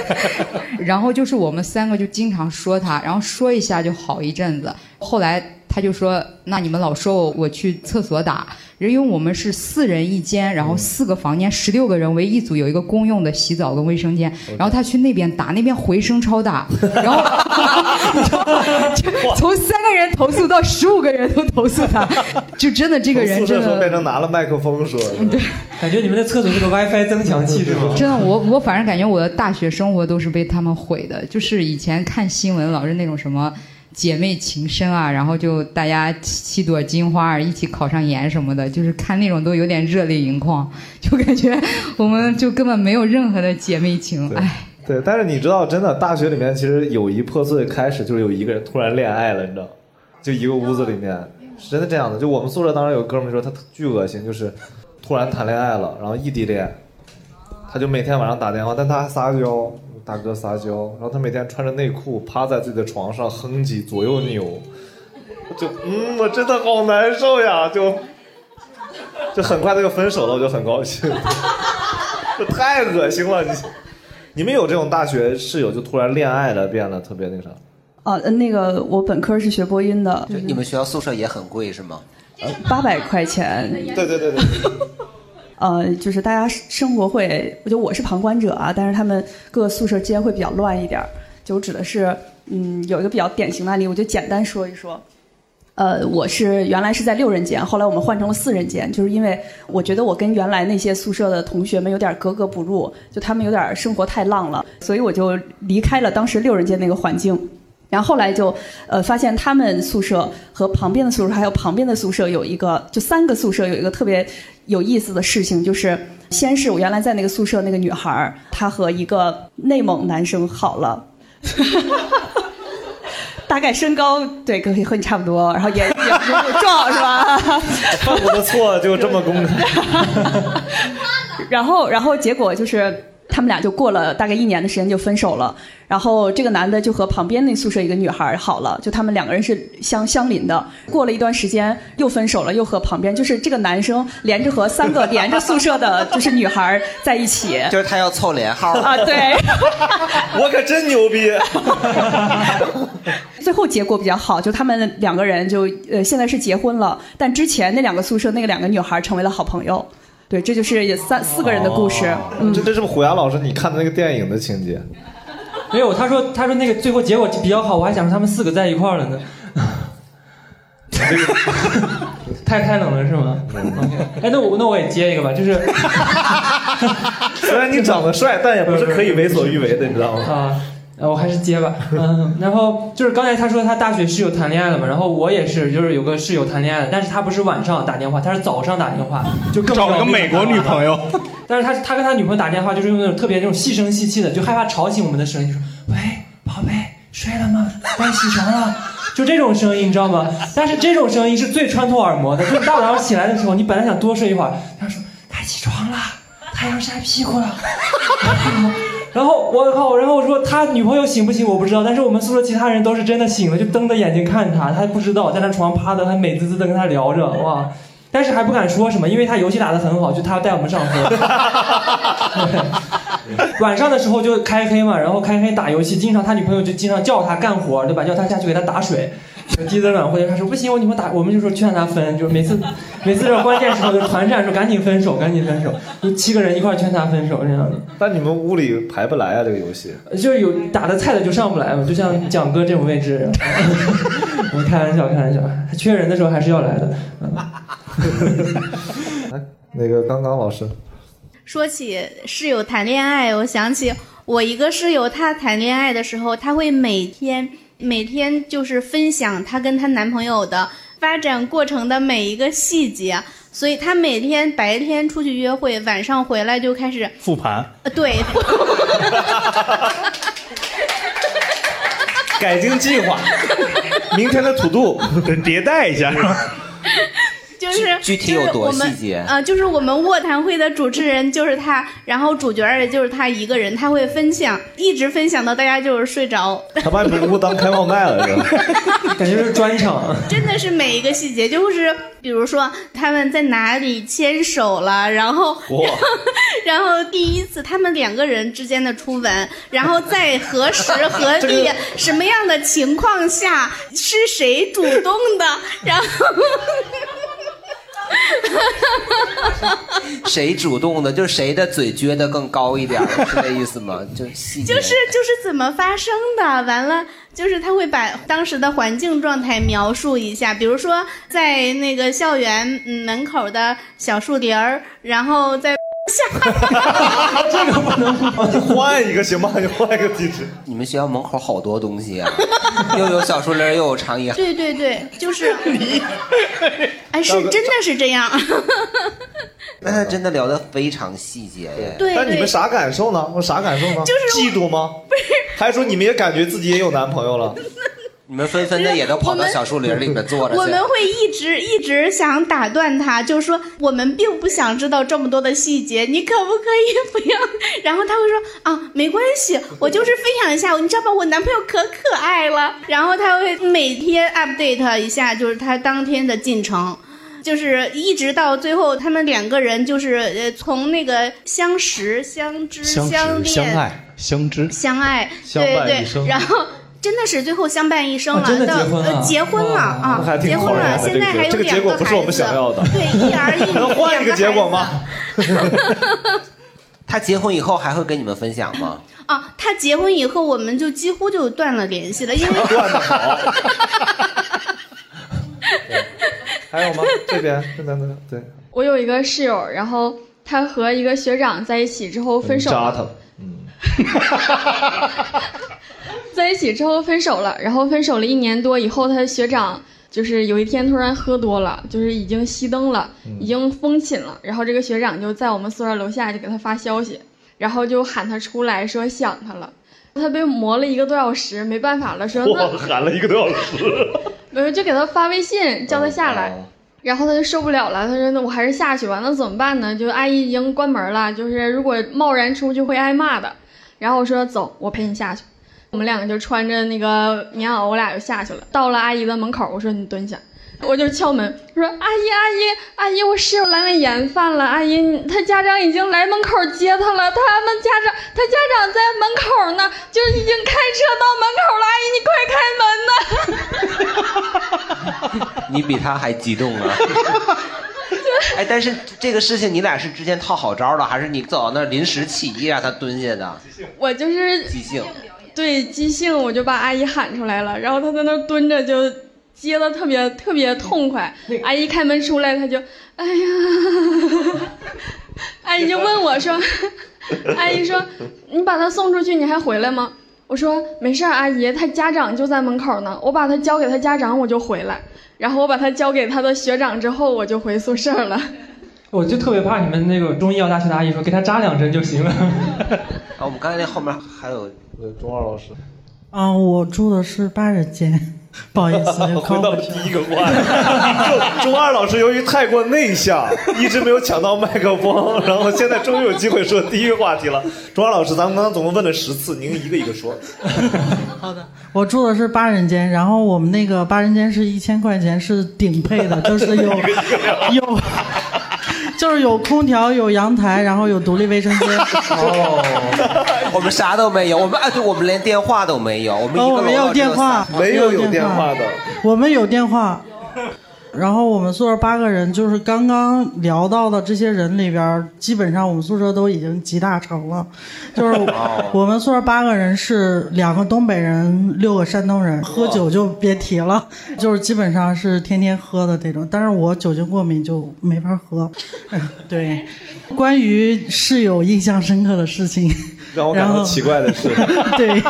[LAUGHS] 然后就是我们三个就经常说他，然后说一下就好一阵子。后来他就说：“那你们老说我我去厕所打，因为我们是四人一间，然后四个房间，十六个人为一组，有一个公用的洗澡跟卫生间。然后他去那边打，那边回声超大，[LAUGHS] 然后就从三个人投诉到十五个人都投诉他，[LAUGHS] 就真的这个人真从宿舍时候变。成拿了麦克风说，对，感觉你们的厕所是个 WiFi 增强器是吗？真的，我我反正感觉我的大学生活都是被他们毁的。就是以前看新闻老是那种什么姐妹情深啊，然后就大家七朵金花一起考上研什么的，就是看那种都有点热泪盈眶，[LAUGHS] 就感觉我们就根本没有任何的姐妹情。哎，对，但是你知道，真的大学里面其实友谊破碎开始就是有一个人突然恋爱了，你知道，就一个屋子里面是真的这样的。就我们宿舍当时有哥们儿说他巨恶心，就是突然谈恋爱了，然后异地恋，他就每天晚上打电话，但他还撒娇，大哥撒娇，然后他每天穿着内裤趴在自己的床上哼唧左右扭，就嗯，我真的好难受呀，就就很快他就分手了，我就很高兴，[LAUGHS] 这太恶心了，你。你们有这种大学室友就突然恋爱了，变得特别那啥？哦，呃那个我本科是学播音的，就你们学校宿舍也很贵是吗？八百块钱。对对对对。呃，就是大家生活会，我觉得我是旁观者啊，但是他们各个宿舍之间会比较乱一点儿。就指的是，嗯，有一个比较典型的案例，我就简单说一说。呃，我是原来是在六人间，后来我们换成了四人间，就是因为我觉得我跟原来那些宿舍的同学们有点格格不入，就他们有点生活太浪了，所以我就离开了当时六人间那个环境。然后后来就呃发现他们宿舍和旁边的宿舍还有旁边的宿舍有一个，就三个宿舍有一个特别有意思的事情，就是先是我原来在那个宿舍那个女孩儿，她和一个内蒙男生好了。哈哈哈大概身高对跟和你差不多，然后也也也壮是吧？犯过的错就这么公开。然后然后结果就是他们俩就过了大概一年的时间就分手了。然后这个男的就和旁边那宿舍一个女孩好了，就他们两个人是相相邻的。过了一段时间又分手了，又和旁边就是这个男生连着和三个连着宿舍的就是女孩在一起。就是他要凑连号啊，对。我可真牛逼。[LAUGHS] 最后结果比较好，就他们两个人就呃现在是结婚了，但之前那两个宿舍那个两个女孩成为了好朋友。对，这就是三四个人的故事。嗯，这这是不是虎牙老师你看的那个电影的情节？没有，他说他说那个最后结果比较好，我还想着他们四个在一块儿了呢。[LAUGHS] 太太冷了是吗？OK，哎，那我那我也接一个吧，就是 [LAUGHS] 虽然你长得帅，但也不是可以为所欲为的，你知道吗？啊。呃，我还是接吧，嗯，然后就是刚才他说他大学室友谈恋爱了嘛，然后我也是，就是有个室友谈恋爱了，但是他不是晚上打电话，他是早上打电话，就更找了个美国女朋友，但是他他跟他女朋友打电话就是用那种特别那种细声细气的，就害怕吵醒我们的声音，说喂，宝贝，睡了吗？该起床了，就这种声音，你知道吗？但是这种声音是最穿透耳膜的，就是大早上起来的时候，你本来想多睡一会儿，他说该起床了，太阳晒屁股了。[LAUGHS] 然后我靠，然后我说他女朋友醒不醒我不知道，但是我们宿舍其他人都是真的醒了，就瞪着眼睛看他，他不知道在那床趴着，还美滋滋的跟他聊着，哇！但是还不敢说什么，因为他游戏打得很好，就他带我们上课。[LAUGHS] 晚上的时候就开黑嘛，然后开黑打游戏，经常他女朋友就经常叫他干活，对吧？叫他下去给他打水。鸡子软或者他说不行，我女朋友打，我们就说劝他分，就是每次每次这关键时候就团战说赶紧分手，赶紧分手，就七个人一块劝他分手这样的。但你们屋里排不来啊，这个游戏。就是有打的菜的就上不来嘛，就像蒋哥这种位置。[LAUGHS] 我开玩笑，开玩笑，他缺人的时候还是要来的。[LAUGHS] 那个刚刚老师说起室友谈恋爱，我想起我一个室友，她谈恋爱的时候，她会每天。每天就是分享她跟她男朋友的发展过程的每一个细节，所以他每天白天出去约会，晚上回来就开始复盘。呃，对，[LAUGHS] 改进计划，明天的土度 [LAUGHS] 迭代一下。就是具体有多细节啊、呃？就是我们卧谈会的主持人就是他，然后主角也就是他一个人，他会分享，一直分享到大家就是睡着。[LAUGHS] 他把你们屋当开放麦了，是吧？感觉是专场。真的是每一个细节，就是比如说他们在哪里牵手了，然后，然后第一次他们两个人之间的初吻，然后在何时何 [LAUGHS] 地、什么样的情况下是谁主动的，然后。[LAUGHS] 谁主动的，就是谁的嘴撅得更高一点，是这意思吗？[LAUGHS] 就细节。就是就是怎么发生的，完了就是他会把当时的环境状态描述一下，比如说在那个校园嗯门口的小树林儿，然后在这个不能你换一个行吗？你换一个地址。你们学校门口好多东西啊，[LAUGHS] 又有小树林，又有长椅。对对对，就是 [LAUGHS] 哎是真的是这样，[LAUGHS] 那他真的聊得非常细节耶。对但你们啥感受呢？我啥感受呢？就是嫉妒吗？不是，还是说你们也感觉自己也有男朋友了？你们纷纷的也都跑到小树林里面坐着去。我们会一直一直想打断他，就是说我们并不想知道这么多的细节，你可不可以不要？然后他会说啊，没关系，[LAUGHS] 我就是分享一下，你知道吗？我男朋友可可爱了。然后他会每天 update 一下，就是他当天的进程。就是一直到最后，他们两个人就是呃，从那个相识、相知、相恋、相、爱、相知、相爱，相对对，然后真的是最后相伴一生了，哦真的到结婚了呃结婚了啊结婚了，现在还有这个结两个果不是我们孩子想要的对，一儿一女，[LAUGHS] 能换一个结果吗？[LAUGHS] 他结婚以后还会跟你们分享吗？[LAUGHS] 啊，他结婚以后，我们就几乎就断了联系了，因为断的好。还有吗？这边这边的对，我有一个室友，然后他和一个学长在一起之后分手了，扎他。在一起之后分手了，然后分手了一年多以后，他的学长就是有一天突然喝多了，就是已经熄灯了，已经封寝了，然后这个学长就在我们宿舍楼下就给他发消息，然后就喊他出来说想他了。他被磨了一个多小时，没办法了，说那我喊了一个多小时。没有，就给他发微信叫他下来，然后他就受不了了，他说那我还是下去吧，那怎么办呢？就阿姨已经关门了，就是如果贸然出去会挨骂的。然后我说走，我陪你下去。我们两个就穿着那个棉袄，我俩就下去了。到了阿姨的门口，我说你蹲下。我就敲门，我说阿姨阿姨阿姨，我室友阑尾炎犯了，阿姨你他家长已经来门口接他了，他们家长他家长在门口呢，就是已经开车到门口了，阿姨你快开门呐！[LAUGHS] 你比他还激动啊！[LAUGHS] 哎，但是这个事情你俩是之前套好招了，还是你走到那儿临时起意让他蹲下的？我就是即兴。对即兴，我就把阿姨喊出来了，然后她在那儿蹲着，就接的特别特别痛快。阿姨开门出来，她就，哎呀，[LAUGHS] 阿姨就问我说，阿姨说，你把她送出去，你还回来吗？我说没事儿，阿姨，她家长就在门口呢，我把她交给她家长，我就回来。然后我把她交给她的学长之后，我就回宿舍了。我就特别怕你们那个中医药大学的阿姨说给他扎两针就行了。[LAUGHS] 啊，我们刚才那后面还有中二老师。啊，我住的是八人间，[LAUGHS] 不好意思，又回到了第一个话题。就钟二老师由于太过内向，一直没有抢到麦克风，然后现在终于有机会说第一个话题了。[LAUGHS] 中二老师，咱们刚刚总共问了十次，您一个一个说。好的我住的是八人间，然后我们那个八人间是一千块钱，是顶配的，就是有有，就是有空调，有阳台，然后有独立卫生间。哦，[LAUGHS] 我们啥都没有，我们啊，对，我们连电话都没有，我们一哦，个我们有电话。三，没有有电话的，我们有电话。然后我们宿舍八个人，就是刚刚聊到的这些人里边，基本上我们宿舍都已经集大成了。就是我们宿舍八个人是两个东北人，六个山东人，喝酒就别提了，就是基本上是天天喝的这种。但是我酒精过敏就没法喝。[LAUGHS] 对，关于室友印象深刻的事情，让我感到奇怪的是，[LAUGHS] 对，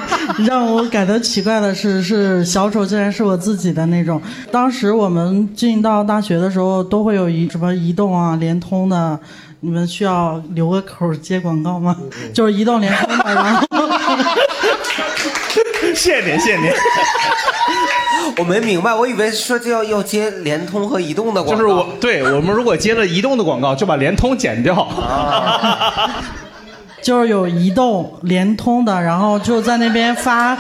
让我感到奇怪的是，是小丑竟然是我自己的那种。当时我们进到大学的时候，都会有一什么移动啊、联通的，你们需要留个口接广告吗？[LAUGHS] 就是移动、联通的，然 [LAUGHS] 后谢谢您，谢谢您。[LAUGHS] 我没明白，我以为说就要要接联通和移动的广告。就是我对我们如果接了移动的广告，就把联通剪掉。就是有移动、联通的，然后就在那边发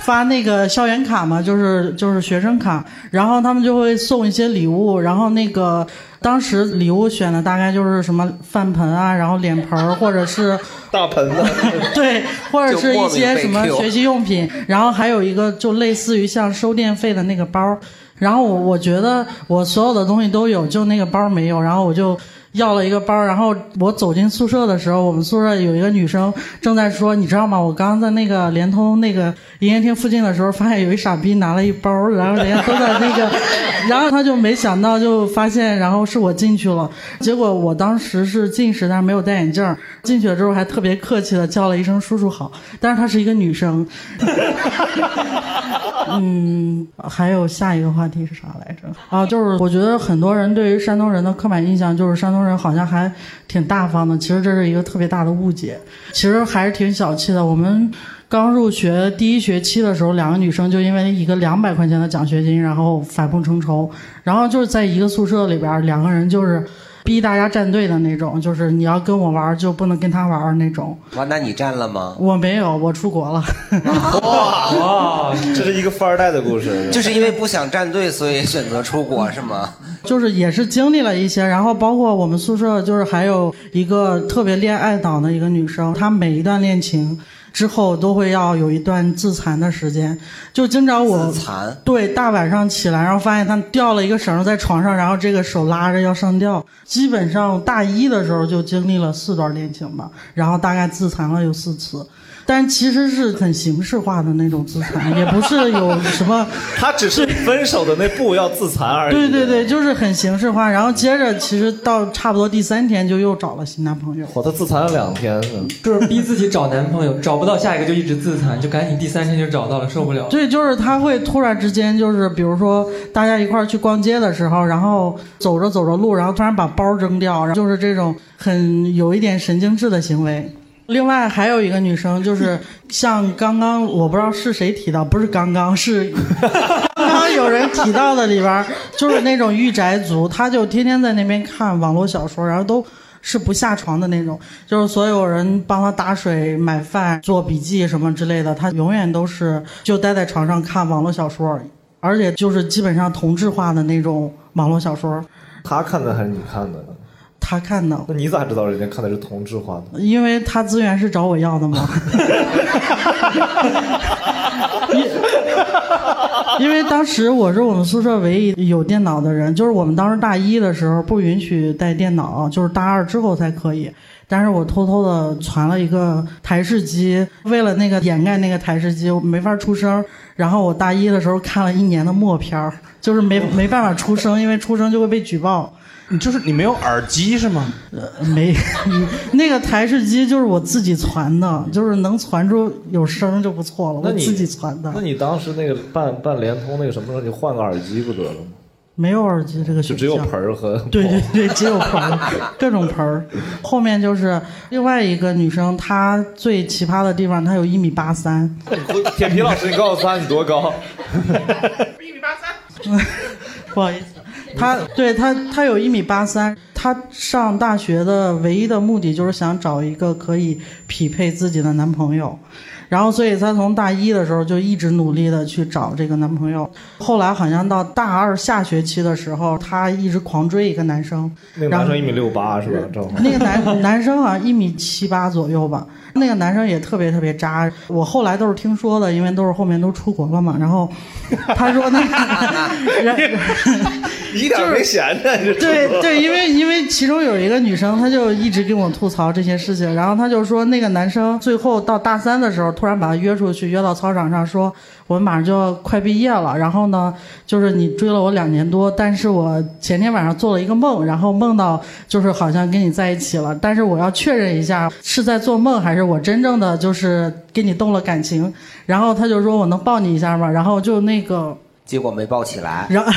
发那个校园卡嘛，就是就是学生卡，然后他们就会送一些礼物，然后那个当时礼物选的大概就是什么饭盆啊，然后脸盆儿或者是 [LAUGHS] 大盆子，[LAUGHS] 对，或者是一些什么学习用品，然后还有一个就类似于像收电费的那个包儿。然后我我觉得我所有的东西都有，就那个包没有，然后我就。要了一个包，然后我走进宿舍的时候，我们宿舍有一个女生正在说，你知道吗？我刚刚在那个联通那个营业厅附近的时候，发现有一傻逼拿了一包，[LAUGHS] 然后人家都在那个，然后他就没想到就发现，然后是我进去了，结果我当时是近视，但是没有戴眼镜，进去了之后还特别客气的叫了一声叔叔好，但是她是一个女生。[LAUGHS] 嗯，还有下一个话题是啥来着？啊，就是我觉得很多人对于山东人的刻板印象就是山东人好像还挺大方的，其实这是一个特别大的误解，其实还是挺小气的。我们刚入学第一学期的时候，两个女生就因为一个两百块钱的奖学金，然后反目成仇，然后就是在一个宿舍里边，两个人就是。逼大家站队的那种，就是你要跟我玩就不能跟他玩那种。哇，那你站了吗？我没有，我出国了。哇哇，[LAUGHS] 这是一个富二代的故事。就是因为不想站队，所以选择出国是吗？就是也是经历了一些，然后包括我们宿舍就是还有一个特别恋爱脑的一个女生，她每一段恋情。之后都会要有一段自残的时间，就经常我自残对大晚上起来，然后发现他掉了一个绳在床上，然后这个手拉着要上吊。基本上大一的时候就经历了四段恋情吧，然后大概自残了有四次。但其实是很形式化的那种自残，也不是有什么。[LAUGHS] 他只是分手的那步要自残而已。对对对，就是很形式化。然后接着，其实到差不多第三天就又找了新男朋友。嚯，他自残了两天，就是逼自己找男朋友，找不到下一个就一直自残，就赶紧第三天就找到了，受不了。对，就是他会突然之间，就是比如说大家一块儿去逛街的时候，然后走着走着路，然后突然把包扔掉，然后就是这种很有一点神经质的行为。另外还有一个女生，就是 [LAUGHS] 像刚刚我不知道是谁提到，不是刚刚是 [LAUGHS] 刚刚有人提到的里边儿，就是那种御宅族，他就天天在那边看网络小说，然后都是不下床的那种，就是所有人帮他打水、买饭、做笔记什么之类的，他永远都是就待在床上看网络小说，而且就是基本上同质化的那种网络小说。他看的还是你看的？他看的，那你咋知道人家看的是同质化的？因为他资源是找我要的嘛。[LAUGHS] 因为当时我是我们宿舍唯一有电脑的人，就是我们当时大一的时候不允许带电脑，就是大二之后才可以。但是我偷偷的传了一个台式机，为了那个掩盖那个台式机，我没法出声。然后我大一的时候看了一年的默片儿，就是没没办法出声，因为出声就会被举报。你就是你没有耳机是吗？呃，没，[LAUGHS] 那个台式机就是我自己传的，就是能传出有声就不错了。我自己传的那，你当时那个办办联通那个什么时候，你换个耳机不得了吗？没有耳机这个选项。就只有盆儿和对 [LAUGHS] 对对，[LAUGHS] 只有盆儿，各种盆儿。后面就是另外一个女生，她最奇葩的地方，她有一米八三。铁皮老师，你告诉他你多高？一米八三不好意思，她对他，他有一米八三，他上大学的唯一的目的就是想找一个可以匹配自己的男朋友。然后，所以他从大一的时候就一直努力的去找这个男朋友。后来好像到大二下学期的时候，他一直狂追一个男生。那个男生一米六八是吧？正好。那个男男生好像一米七八左右吧。那个男生也特别特别渣。我后来都是听说的，因为都是后面都出国了嘛。然后他说那个，[LAUGHS] 一点没闲着，这对对，因为因为其中有一个女生，她就一直跟我吐槽这些事情，然后她就说那个男生最后到大三的时候，突然把她约出去，约到操场上说，我们马上就要快毕业了，然后呢，就是你追了我两年多，但是我前天晚上做了一个梦，然后梦到就是好像跟你在一起了，但是我要确认一下是在做梦还是我真正的就是跟你动了感情，然后他就说我能抱你一下吗？然后就那个。结果没抱起来。然后，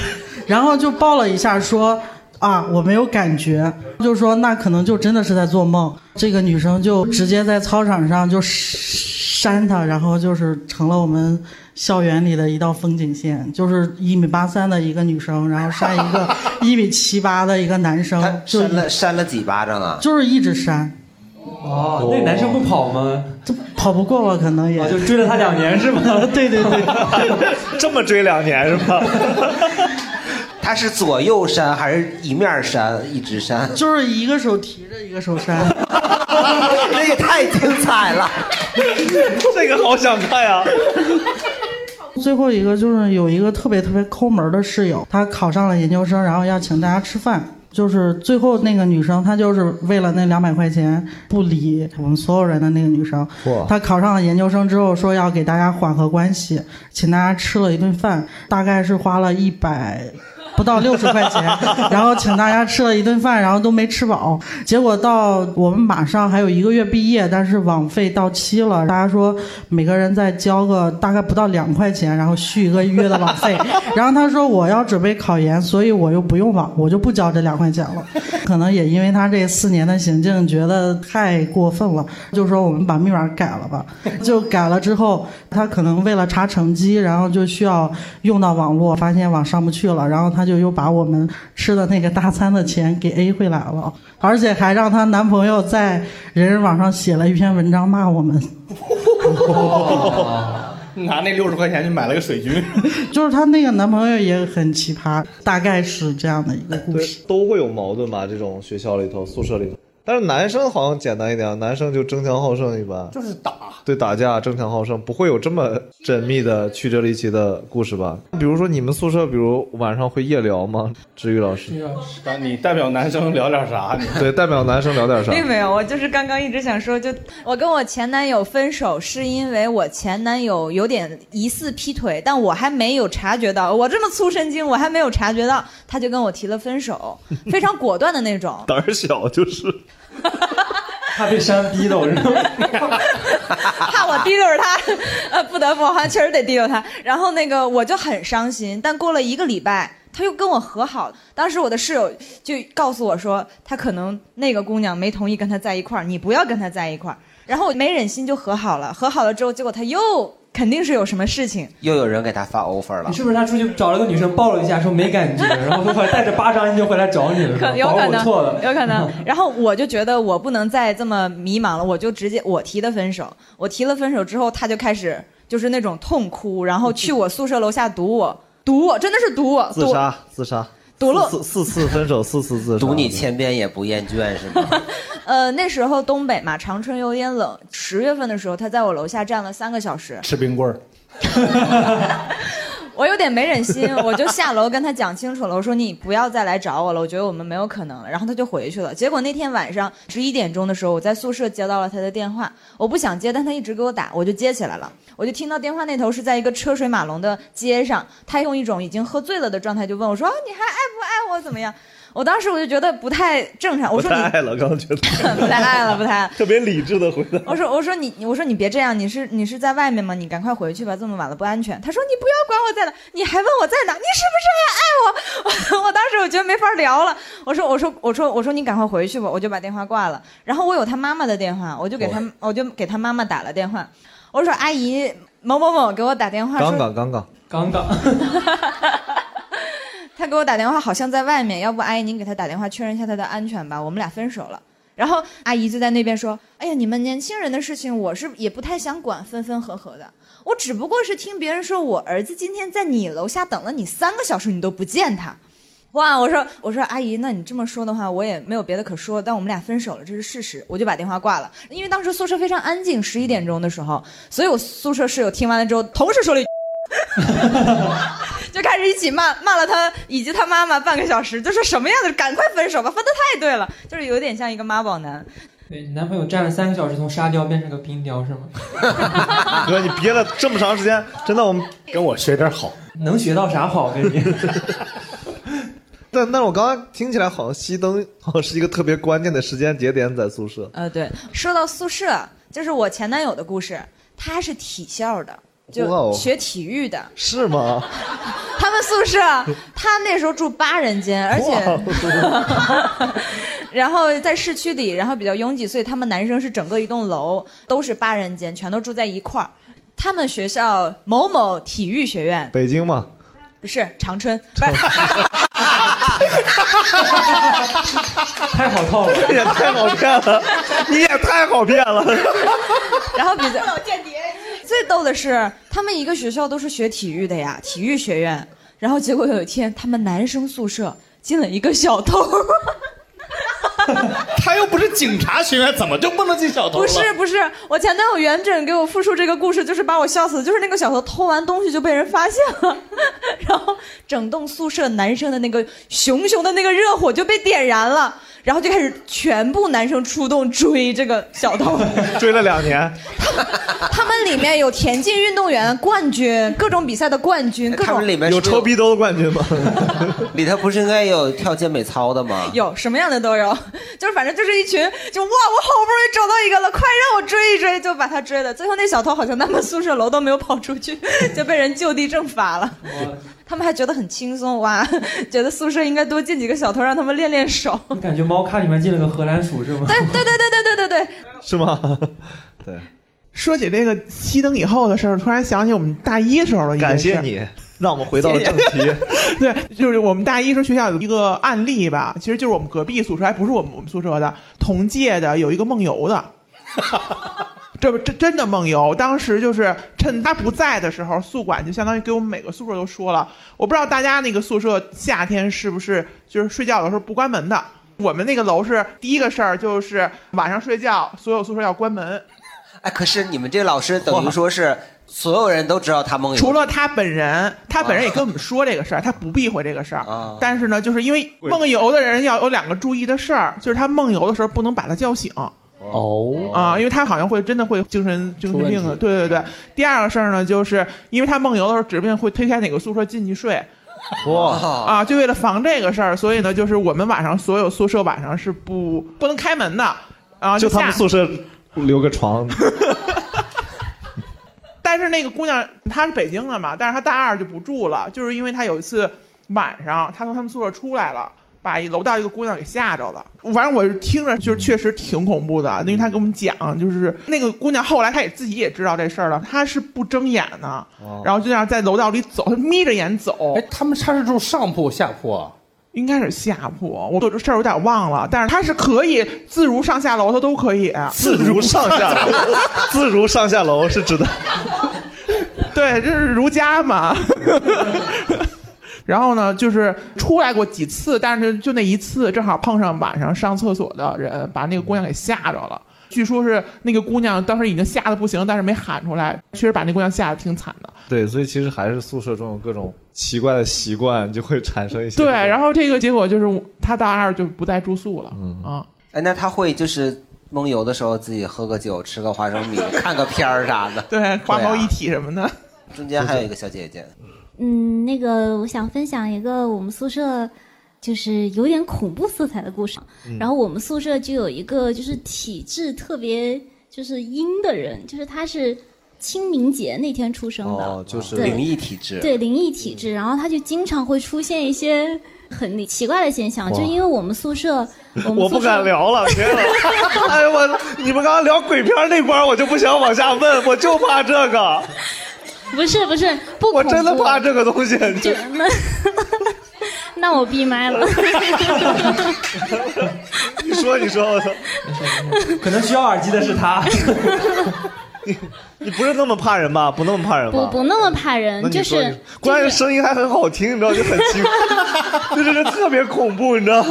然后就抱了一下，说啊，我没有感觉，就说那可能就真的是在做梦。这个女生就直接在操场上就扇他，然后就是成了我们校园里的一道风景线，就是一米八三的一个女生，然后扇一个 [LAUGHS] 一米七八的一个男生，就扇了扇了几巴掌啊？就是一直扇。哦，那男生不跑吗？这跑不过吧？可能也、哦就追了他两年是吗？对 [LAUGHS] 对对，[LAUGHS] 这么追两年是吗？他是左右扇还是一面扇一直扇？就是一个手提着，一个手扇。这也太精彩了！这个好想看呀！最后一个就是有一个特别特别抠门的室友，她考上了研究生，然后要请大家吃饭。就是最后那个女生，她就是为了那两百块钱不理我们所有人的那个女生哇。她考上了研究生之后，说要给大家缓和关系，请大家吃了一顿饭，大概是花了一百。不到六十块钱，[LAUGHS] 然后请大家吃了一顿饭，然后都没吃饱。结果到我们马上还有一个月毕业，但是网费到期了，大家说每个人再交个大概不到两块钱，然后续一个月的网费。[LAUGHS] 然后他说我要准备考研，所以我又不用网，我就不交这两块钱了。可能也因为他这四年的行径觉得太过分了，就说我们把密码改了吧。就改了之后，他可能为了查成绩，然后就需要用到网络，发现网上不去了，然后他就又把我们吃的那个大餐的钱给 A 回来了，而且还让她男朋友在人人网上写了一篇文章骂我们。[LAUGHS] 拿那六十块钱去买了个水军，[LAUGHS] 就是她那个男朋友也很奇葩，大概是这样的一个故对事。，都会有矛盾吧？这种学校里头、宿舍里头，但是男生好像简单一点，男生就争强好胜一般，就是打，对打架争强好胜，不会有这么缜密的曲折离奇的故事吧？比如说你们宿舍，比如晚上会夜聊吗？志宇老师，啊你代表男生聊点啥？你对，代表男生聊点啥？并没有，我就是刚刚一直想说，就我跟我前男友分手，是因为我前男友有点疑似劈腿，但我还没有察觉到，我这么粗神经，我还没有察觉到，他就跟我提了分手，非常果断的那种。[LAUGHS] 胆儿小就是。哈，怕被山逼的，我知道。[LAUGHS] 怕我提溜他，[LAUGHS] 呃，不得不，好像确实得提溜他。然后那个我就很伤心，但过了一个礼拜，他又跟我和好了。当时我的室友就告诉我说，他可能那个姑娘没同意跟他在一块儿，你不要跟他在一块儿。然后我没忍心就和好了，和好了之后，结果他又肯定是有什么事情。又有人给他发 offer 了你。是不是他出去找了个女生抱了一下，说没感觉，[LAUGHS] 然后后来带着八张就回来找你了？可有可能错了能，，有可能。[LAUGHS] 然后我就觉得我不能再这么迷茫了，我就直接我提的分手。我提了分手之后，他就开始就是那种痛哭，然后去我宿舍楼下堵我，堵我，真的是堵我，自杀，自杀，堵了四次四次分手，四次自杀，读你千遍也不厌倦是吗？[LAUGHS] 呃，那时候东北嘛，长春有点冷。十月份的时候，他在我楼下站了三个小时，吃冰棍儿，[LAUGHS] 我有点没忍心，我就下楼跟他讲清楚了，我说你不要再来找我了，我觉得我们没有可能了。然后他就回去了。结果那天晚上十一点钟的时候，我在宿舍接到了他的电话，我不想接，但他一直给我打，我就接起来了。我就听到电话那头是在一个车水马龙的街上，他用一种已经喝醉了的状态就问我说：“啊你还爱不爱我？怎么样？”我当时我就觉得不太正常，我说你不太爱了，刚刚觉得 [LAUGHS] 不太爱了，不太爱了。特别理智的回答。我说我说你我说你别这样，你是你是在外面吗？你赶快回去吧，这么晚了不安全。他说你不要管我在哪，你还问我在哪，你是不是还爱我？[LAUGHS] 我当时我觉得没法聊了。我说我说我说我说你赶快回去吧，我就把电话挂了。然后我有他妈妈的电话，我就给他我就给他妈妈打了电话。我说阿姨某某某给我打电话说刚刚刚刚刚刚，[LAUGHS] 他给我打电话，好像在外面，要不阿姨您给他打电话确认一下他的安全吧，我们俩分手了。然后阿姨就在那边说：“哎呀，你们年轻人的事情，我是也不太想管，分分合合的。我只不过是听别人说我儿子今天在你楼下等了你三个小时，你都不见他。”哇！我说我说阿姨，那你这么说的话，我也没有别的可说，但我们俩分手了，这是事实，我就把电话挂了。因为当时宿舍非常安静，十一点钟的时候，所以我宿舍室友听完了之后，同时说了一句。[LAUGHS] 就开始一起骂骂了他以及他妈妈半个小时，就说什么样的赶快分手吧，分的太对了，就是有点像一个妈宝男。对你男朋友站了三个小时，从沙雕变成个冰雕是吗？哥，你憋了这么长时间，真的我们跟我学点好，能学到啥好？跟你。但但是我刚刚听起来好像熄灯，好像是一个特别关键的时间节点在宿舍。呃，对，说到宿舍，就是我前男友的故事，他是体校的，就学体育的。是吗？[LAUGHS] 他们宿舍，他那时候住八人间，而且，[LAUGHS] 然后在市区里，然后比较拥挤，所以他们男生是整个一栋楼都是八人间，全都住在一块儿。他们学校某某体育学院北京吗，不是长春，[LAUGHS] 不是，太好套了，这也太好骗了，你也太好骗了。然后比较逗的是，他们一个学校都是学体育的呀，体育学院。然后结果有一天，他们男生宿舍进了一个小偷，[LAUGHS] 他又不是警察学院，怎么就不能进小偷了？不是不是，我前男友袁准给我复述这个故事，就是把我笑死。就是那个小偷偷完东西就被人发现了，[LAUGHS] 然后整栋宿舍男生的那个熊熊的那个热火就被点燃了，然后就开始全部男生出动追这个小偷。[LAUGHS] 追了两年，他们里面有田径运动员冠军，各种比赛的冠军，各种他们里面有抽逼兜的冠军吗？里头不是应该有跳健美操的吗？有什么样的都有，[LAUGHS] 就是反正就是一群，就哇，我好不容易找到一个了，快让我追一追，就把他追了。最后那小偷好像他们宿舍楼都没有跑出去，[LAUGHS] 就被人就地正法了。[LAUGHS] 他们还觉得很轻松哇，觉得宿舍应该多进几个小偷，让他们练练手。你感觉猫咖里面进了个荷兰鼠是吗？对对对对对对对对，是吗？对，说起这个熄灯以后的事儿，突然想起我们大一时候的一件事。感谢你，让我们回到了正题。[LAUGHS] 对，就是我们大一时候学校有一个案例吧，其实就是我们隔壁宿舍，还不是我们我们宿舍的，同届的有一个梦游的。[LAUGHS] 这不真真的梦游，当时就是趁他不在的时候，宿管就相当于给我们每个宿舍都说了。我不知道大家那个宿舍夏天是不是就是睡觉的时候不关门的。我们那个楼是第一个事儿，就是晚上睡觉，所有宿舍要关门。哎，可是你们这个老师等于说是所有人都知道他梦游，除了他本人，他本人也跟我们说这个事儿，他不避讳这个事儿。但是呢，就是因为梦游的人要有两个注意的事儿，就是他梦游的时候不能把他叫醒。哦啊，因为他好像会真的会精神精神病的。对对对。第二个事儿呢，就是因为他梦游的时候指不定会推开哪个宿舍进去睡。哇啊！就为了防这个事儿，所以呢，就是我们晚上所有宿舍晚上是不不能开门的啊。就他们宿舍留个床，[LAUGHS] 但是那个姑娘她是北京的嘛，但是她大二就不住了，就是因为她有一次晚上她从他们宿舍出来了，把一楼道一个姑娘给吓着了。反正我是听着就是确实挺恐怖的，因为她给我们讲，就是那个姑娘后来她也自己也知道这事儿了，她是不睁眼的，然后就这样在楼道里走，她眯着眼走。哎，他们她是住上铺下铺啊？应该是下铺，我这事儿有点忘了，但是他是可以自如上下楼，他都可以。自如上下楼，自如上下楼是指的。[LAUGHS] 对，这是儒家嘛。[LAUGHS] 然后呢，就是出来过几次，但是就那一次，正好碰上晚上上厕所的人，把那个姑娘给吓着了。据说是那个姑娘当时已经吓得不行，但是没喊出来，确实把那姑娘吓得挺惨的。对，所以其实还是宿舍中有各种奇怪的习惯，就会产生一些。对，然后这个结果就是他大二就不再住宿了。嗯啊，哎，那他会就是梦游的时候自己喝个酒，吃个花生米，看个片儿啥的。[LAUGHS] 对，花猫一体什么的。中间还有一个小姐姐，嗯，那个我想分享一个我们宿舍就是有点恐怖色彩的故事。嗯然后我们宿舍就有一个就是体质特别就是阴的人，就是他是清明节那天出生的，哦，就是灵异体质。对灵异体质，然后他就经常会出现一些很奇怪的现象，就因为我们宿舍，我不敢聊了，天呐！[LAUGHS] 哎呦我，你们刚刚聊鬼片那关，我就不想往下问，我就怕这个。不是不是不我恐怖，真的怕这个东西。就那 [LAUGHS] 那我闭麦了。[LAUGHS] 你说，你说，我操！可能需要耳机的是他。你 [LAUGHS] 你不是那么怕人吧？不那么怕人吧？不不那么怕人，就是关键是声音还很好听，你知道，就很奇怪，[LAUGHS] 就就是特别恐怖，你知道。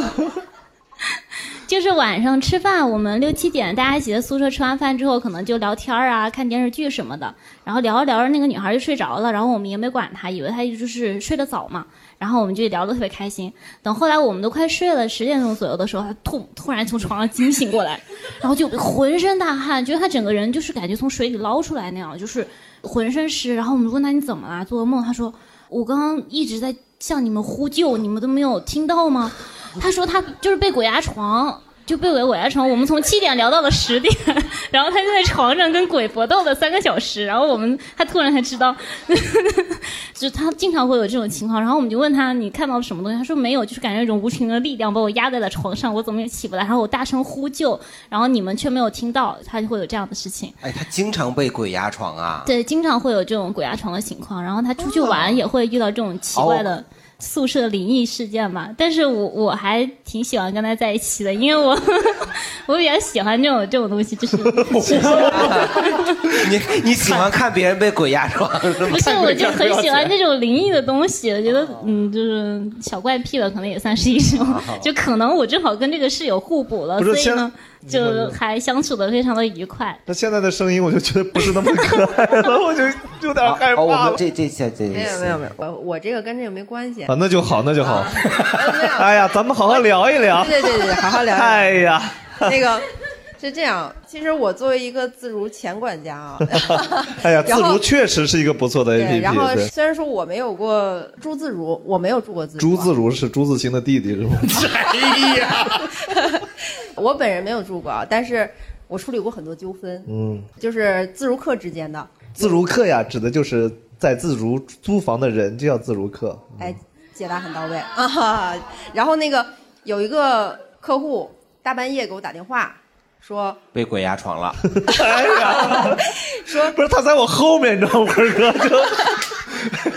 就是晚上吃饭，我们六七点大家一起在宿舍吃完饭之后，可能就聊天啊、看电视剧什么的。然后聊着聊着，那个女孩就睡着了，然后我们也没管她，以为她就是睡得早嘛。然后我们就聊得特别开心。等后来我们都快睡了十点钟左右的时候，他突突然从床上惊醒过来，[LAUGHS] 然后就浑身大汗，觉得他整个人就是感觉从水里捞出来那样，就是浑身湿。然后我们问他你怎么了？做噩梦？他说我刚刚一直在向你们呼救，你们都没有听到吗？他说他就是被鬼压床，就被鬼鬼压床。我们从七点聊到了十点，[LAUGHS] 然后他就在床上跟鬼搏斗了三个小时。然后我们他突然才知道，[LAUGHS] 就是他经常会有这种情况。然后我们就问他你看到了什么东西？他说没有，就是感觉一种无形的力量把我压在了床上，我怎么也起不来。然后我大声呼救，然后你们却没有听到，他就会有这样的事情。哎，他经常被鬼压床啊。对，经常会有这种鬼压床的情况。然后他出去玩也会遇到这种奇怪的宿舍灵异事件嘛，但是我我还挺喜欢跟他在一起的，因为我 [LAUGHS] 我比较喜欢这种这种东西，就是 [LAUGHS] [LAUGHS] 你你喜欢看别人被鬼压床是吗？不是，我就很喜欢这种灵异的东西，我觉得嗯，就是小怪癖了，可能也算是一种，就可能我正好跟这个室友互补了，所以呢，就还相处的非常的愉快。那现在的声音我就觉得不是那么可爱了，[LAUGHS] 我就有点害哦，我怕了。们这这这这没有没有没有，我我这个跟这个没关系。啊，那就好，那就好。哎呀，咱们好好聊一聊。对对对对，好好聊一聊。哎呀，那个是这样，其实我作为一个自如前管家啊，[LAUGHS] 哎呀，[LAUGHS] 自如确实是一个不错的对，然后 APP。对，虽然说我没有过朱自如，我没有住过自如朱啊，自如是朱自清的弟弟是吗？[LAUGHS] 哎呀，我本人没有住过啊，但是我处理过很多纠纷，嗯，就是自如客之间的，自如客呀，指的就是在自如租房的人就叫自如客。哎，解答很到位啊哈。然后那个有一个客户大半夜给我打电话说，被鬼压床了。[LAUGHS] 哎呀，说不是他在我后面，你知道吗？盆儿哥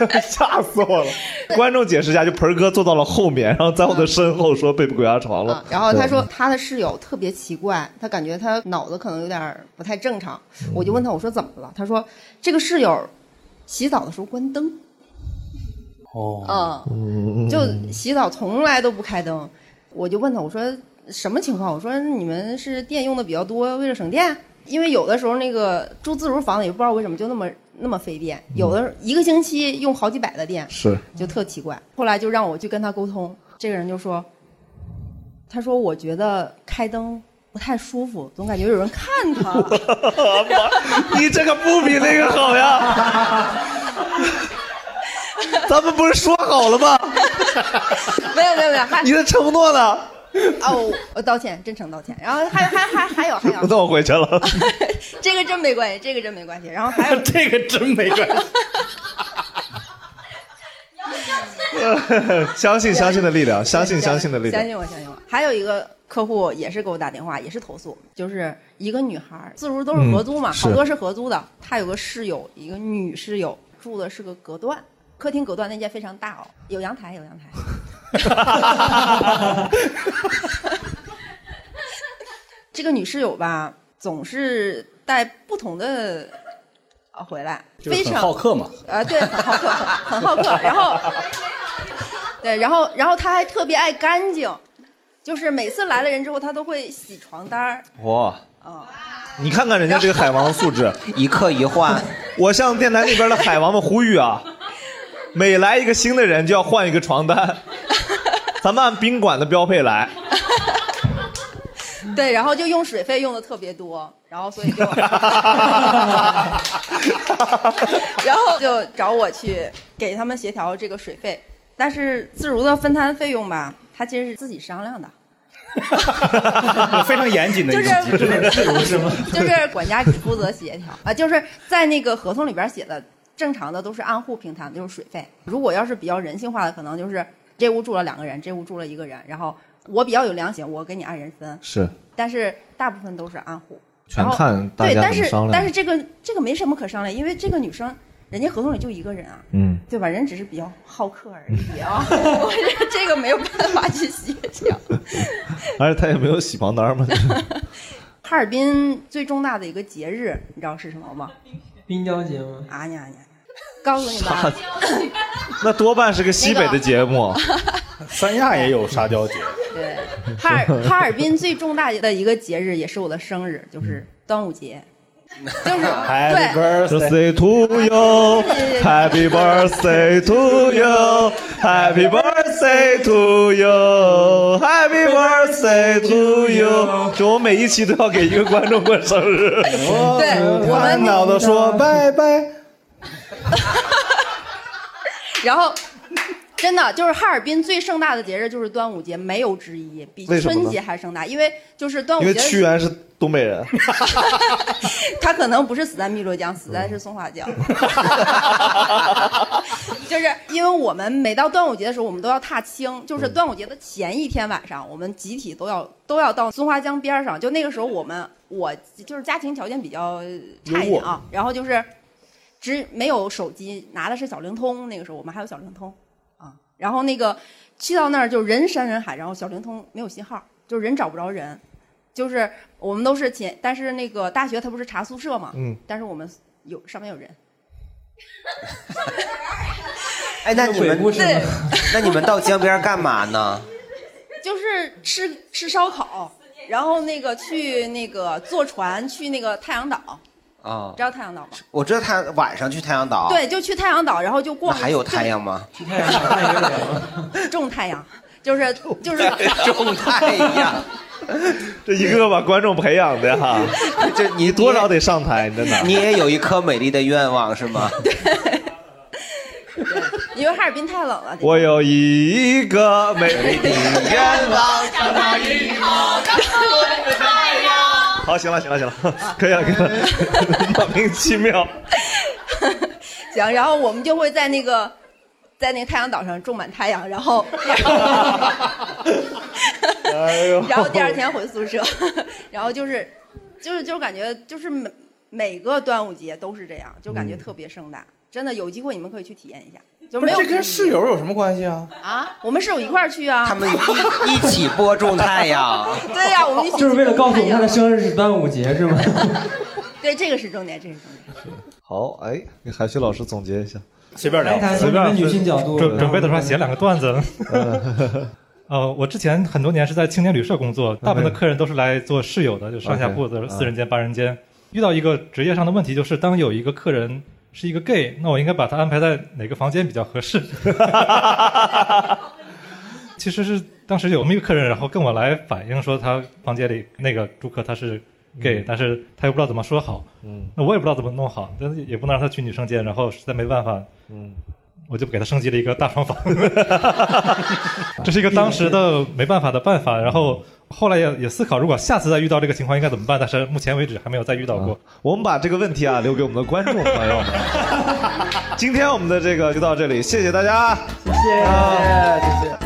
就吓死我了。观众解释一下，就盆儿哥坐到了后面，然后在我的身后说被鬼压床了。然后他说他的室友特别奇怪，他感觉他脑子可能有点不太正常。嗯我就问他，我说怎么了？他说这个室友洗澡的时候关灯，哦，嗯，就洗澡从来都不开灯。我就问他，我说什么情况？我说你们是电用的比较多，为了省电？因为有的时候那个住自如房子也不知道为什么就那么那么费电，有的一个星期用好几百的电，是就特奇怪。后来就让我去跟他沟通，这个人就说，他说我觉得开灯不太舒服，总感觉有人看他。[LAUGHS] 你这个不比那个好呀！[LAUGHS] 咱们不是说好了吗？没有没有没有，你的承诺呢？[LAUGHS] 哦，我道歉，真诚道歉。然后还还还还有还有，那我回去了。[LAUGHS] 这个真没关系，这个真没关系。然后还有 [LAUGHS] 这个真没关系。相信相信的力量，相信相信的力量。相信我，相信我。还有一个客户也是给我打电话，也是投诉，就是一个女孩儿，自如都是合租嘛，嗯好多是合租的。她有个室友，一个女室友，住的是个隔断，客厅隔断那间非常大哦，有阳台，有阳台。[LAUGHS] 这个女室友吧，总是带不同的啊回来，非常好客嘛。啊，对，很好客，很很好客。然后，对，然后，然后她还特别爱干净，就是每次来了人之后，她都会洗床单儿。哇！啊，你看看人家这个海王素质，[LAUGHS] 一客一换。我向电台那边的海王们呼吁啊，每来一个新的人就要换一个床单，[LAUGHS] 咱们按宾馆的标配来。[LAUGHS] 对，然后就用水费用的特别多，然后所以就，[LAUGHS] 然后就找我去给他们协调这个水费，但是自如的分摊费用吧，他其实是自己商量的。非常严谨的一个机制，就是就是管家只负责协调啊，就是在那个合同里边写的，正常的都是按户平摊，就是水费。如果要是比较人性化的，可能就是这屋住了两个人，这屋住了一个人，然后我比较有良心，我给你按人分。是，但是大部分都是按户，全然后看大对，但是家怎么商量但是这个这个没什么可商量，因为这个女生人家合同里就一个人啊，嗯，对吧？人只是比较好客而已啊，[LAUGHS] 我觉得这个没有办法去协调。[LAUGHS] 而且他也没有洗床单嘛。[LAUGHS] 哈尔滨最重大的一个节日，你知道是什么吗？冰雕节吗？啊呀呀！告诉你们啥啊，那多半是个西北的节目。[LAUGHS] 三亚也有沙雕节，对，哈尔哈尔滨最重大的一个节日，也是我的生日，就是端午节。就是 [LAUGHS] 对 birthday to you，Happy birthday to you，Happy birthday to you，Happy birthday to you。就我每一期都要给一个观众过生日。对我们看到的说拜拜。[LAUGHS] 然后，真的就是哈尔滨最盛大的节日就是端午节，没有之一，比为什么呢春节还盛大。因为就是端午因为节，屈原是东北人。[LAUGHS] 他可能不是死在汨罗江，死在是松花江。[LAUGHS] 就是因为我们每到端午节的时候，我们都要踏青，就是端午节的前一天晚上，我们集体都要都要到松花江边上。就那个时候，我们我就是家庭条件比较差一点啊，然后就是只没有手机，拿的是小灵通。那个时候我们还有小灵通啊，然后那个去到那儿就人山人海，然后小灵通没有信号，就是人找不着人，就是我们都是前，但是那个大学它不是查宿舍嘛，嗯，但是我们有上面有人，哎，那你们对，那你们到江边干嘛呢？[LAUGHS] 就是吃吃烧烤，然后那个去那个坐船去那个太阳岛，啊知，道太阳岛吗？我知道太阳晚上去太阳岛。对，就去太阳岛，然后就那逛。还有太阳吗？去太阳岛种太阳，就是就是种太阳。这一个个把观众培养的哈，这你多少得上台，真的。你也有一颗美丽的愿望是吗？对因为哈尔滨太冷了。我有一个美丽的愿望。好，行了，行了，行了，[LAUGHS] 可以了，可以了，[LAUGHS] 莫名其妙。[LAUGHS] 行，然后我们就会在那个在那个太阳岛上种满太阳，然后哎呦。然后第二天回宿舍，然后就是就是就是感觉就是每每个端午节都是这样，就感觉特别盛大。真的有机会你们可以去体验一下，就没有不是这跟室友有什么关系啊？啊，我们室友一块儿去啊。他们一一起播种太阳。对呀、我们一起就是为了告诉我们他的生。日是端午节是吗？[LAUGHS] 对，这个是重点，这个是重点。好，哎，给海旭老师总结一下，随便来谈从你们女性角度准准备的时候还写两个段子。[LAUGHS] 呃，我之前很多年是在青年旅社工作，大部分的客人都是来做室友的，就上下铺的 OK，四人间、八人间。遇到一个职业上的问题，就是当有一个客人是一个 gay，那我应该把他安排在哪个房间比较合适？[LAUGHS] 其实是当时有这么一个客人，然后跟我来反映说，他房间里那个住客他是 gay，、但是他又不知道怎么说好。嗯，那我也不知道怎么弄好，但是也不能让他去女生间，然后实在没办法，嗯，我就给他升级了一个大床房。[LAUGHS] 这是一个当时的没办法的办法，然后后来也也思考，如果下次再遇到这个情况应该怎么办，但是目前为止还没有再遇到过。我们把这个问题啊留给我们的观众朋友们。[LAUGHS] 今天我们的这个就到这里，谢谢大家，谢谢，谢谢。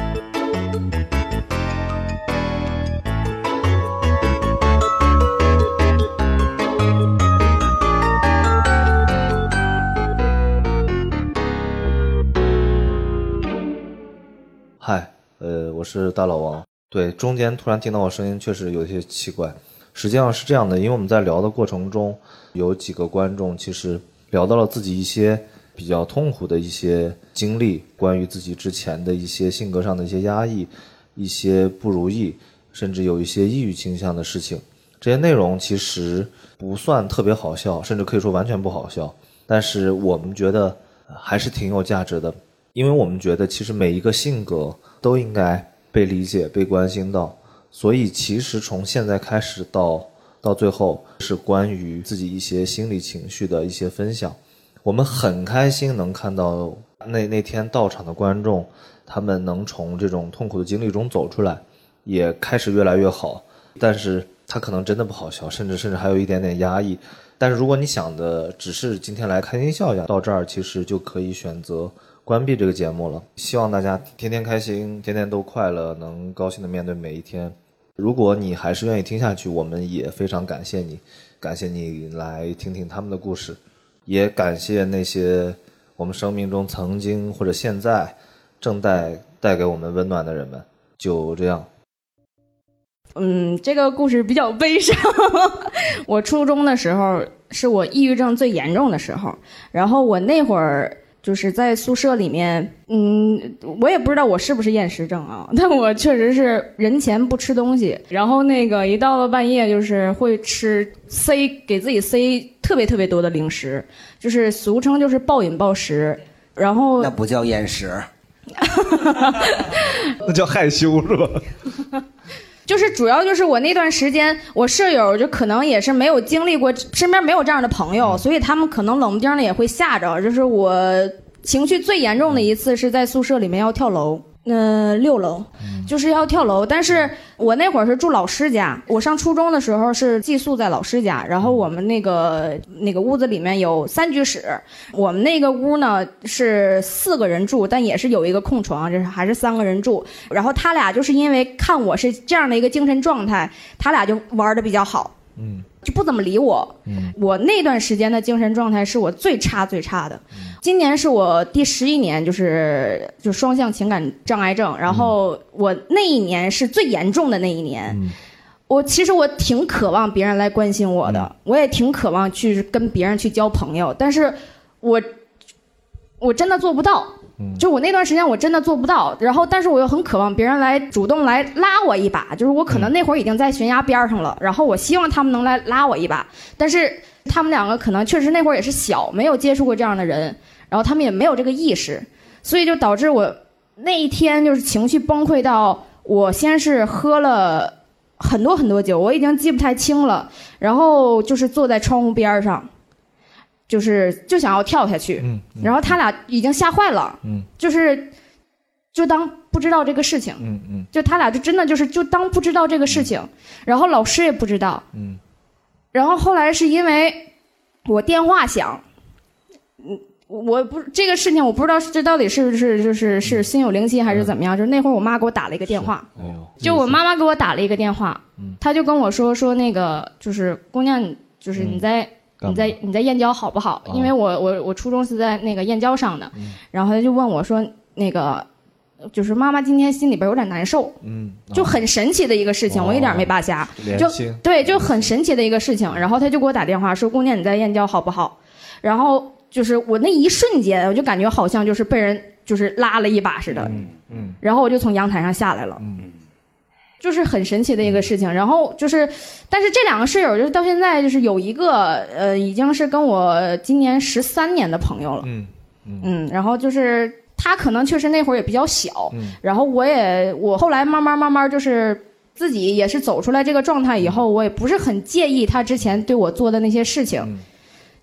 嗨，呃，我是大老王。对，中间突然听到我声音，确实有些奇怪。实际上是这样的，因为我们在聊的过程中，有几个观众其实聊到了自己一些比较痛苦的一些经历，关于自己之前的一些性格上的一些压抑、一些不如意，甚至有一些抑郁倾向的事情。这些内容其实不算特别好笑，甚至可以说完全不好笑，但是我们觉得还是挺有价值的，因为我们觉得其实每一个性格都应该被理解、被关心到。所以其实从现在开始到到最后，是关于自己一些心理情绪的一些分享。我们很开心能看到那那天到场的观众，他们能从这种痛苦的经历中走出来，也开始越来越好。但是他可能真的不好笑，甚至甚至还有一点点压抑。但是如果你想的只是今天来开心笑一下，到这儿其实就可以选择关闭这个节目了。希望大家天天开心，天天都快乐，能高兴的面对每一天。如果你还是愿意听下去，我们也非常感谢你，感谢你来听听他们的故事，也感谢那些我们生命中曾经或者现在正带带给我们温暖的人们。就这样。嗯，这个故事比较悲伤。我初中的时候是我抑郁症最严重的时候，然后我那会儿就是在宿舍里面，嗯，我也不知道我是不是厌食症啊，[LAUGHS] 但我确实是人前不吃东西，然后那个一到了半夜就是会吃塞给自己塞特别特别多的零食，就是俗称就是暴饮暴食，然后那不叫厌食，[LAUGHS] 那叫害羞是吧？就是主要就是我那段时间，我舍友就可能也是没有经历过，身边没有这样的朋友，所以他们可能冷不丁的也会吓着。就是我情绪最严重的一次是在宿舍里面要跳楼，呃，六楼，就是要跳楼。但是我那会儿是住老师家，我上初中的时候是寄宿在老师家，然后我们那个那个屋子里面有三居室，我们那个屋呢是四个人住，但也是有一个空床，就是还是三个人住。然后他俩就是因为看我是这样的一个精神状态，他俩就玩的比较好。嗯就不怎么理我。嗯我那段时间的精神状态是我最差最差的。今年是我第十一年，就是就双向情感障碍症，然后我那一年是最严重的那一年。我其实我挺渴望别人来关心我的，我也挺渴望去跟别人去交朋友，但是我我真的做不到。就我那段时间我真的做不到，然后但是我又很渴望别人来主动来拉我一把，就是我可能那会儿已经在悬崖边上了，然后我希望他们能来拉我一把，但是他们两个可能确实那会儿也是小，没有接触过这样的人，然后他们也没有这个意识，所以就导致我那一天就是情绪崩溃到我先是喝了很多很多酒，我已经记不太清了，然后就是坐在窗户边儿上，就是就想要跳下去，然后他俩已经吓坏了，嗯。就是就当不知道这个事情，嗯嗯。就他俩就真的就是就当不知道这个事情，然后老师也不知道，嗯。然后后来是因为我电话响，嗯，我不这个事情我不知道这到底是不是就是是心有灵犀还是怎么样，就是那会儿我妈给我打了一个电话，就我妈妈给我打了一个电话，嗯。她就跟我说说那个就是姑娘，就是你在、你在你在燕郊好不好？哦因为我我我初中是在那个燕郊上的，嗯。然后他就问我说那个就是妈妈今天心里边有点难受，嗯，就很神奇的一个事情，哦。我一点没扒瞎，就对，就很神奇的一个事情。然后他就给我打电话说：“姑娘，你在燕郊好不好？”然后就是我那一瞬间，我就感觉好像就是被人就是拉了一把似的，嗯然后我就从阳台上下来了。就是很神奇的一个事情，然后就是，但是这两个室友就是到现在就是有一个呃，已经是跟我今年十三年的朋友了，嗯嗯，然后就是他可能确实那会儿也比较小，嗯。然后我也我后来慢慢慢慢就是自己也是走出来这个状态以后，我也不是很介意他之前对我做的那些事情，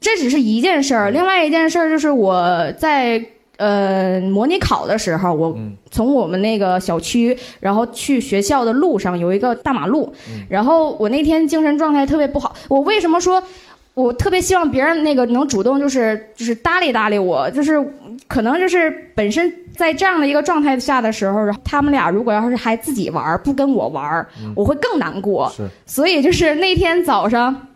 这只是一件事儿。另外一件事儿就是我在呃模拟考的时候，我从我们那个小区，然后去学校的路上有一个大马路，然后我那天精神状态特别不好。我为什么说？我特别希望别人那个能主动，就是就是搭理搭理我，就是可能就是本身在这样的一个状态下的时候，然后他们俩如果要是还自己玩，不跟我玩，我会更难过。是所以就是那天早上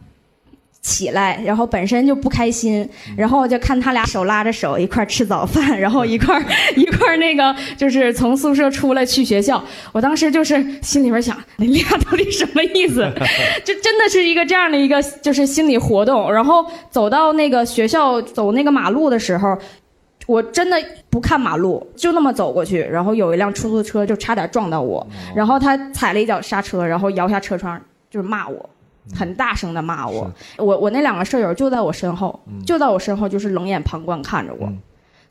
起来，然后本身就不开心，然后就看他俩手拉着手一块吃早饭，[LAUGHS] 然后一块 [LAUGHS] 一块那个就是从宿舍出来去学校。我当时就是心里边想，你俩到底什么意思？[LAUGHS] 就真的是一个这样的一个就是心理活动。然后走到那个学校走那个马路的时候。我真的不看马路，就那么走过去，然后有一辆出租车就差点撞到我，然后他踩了一脚刹车，然后摇下车窗就是骂我，很大声的骂我。我我那两个舍友就在我身后，就在我身后，就是冷眼旁观看着我。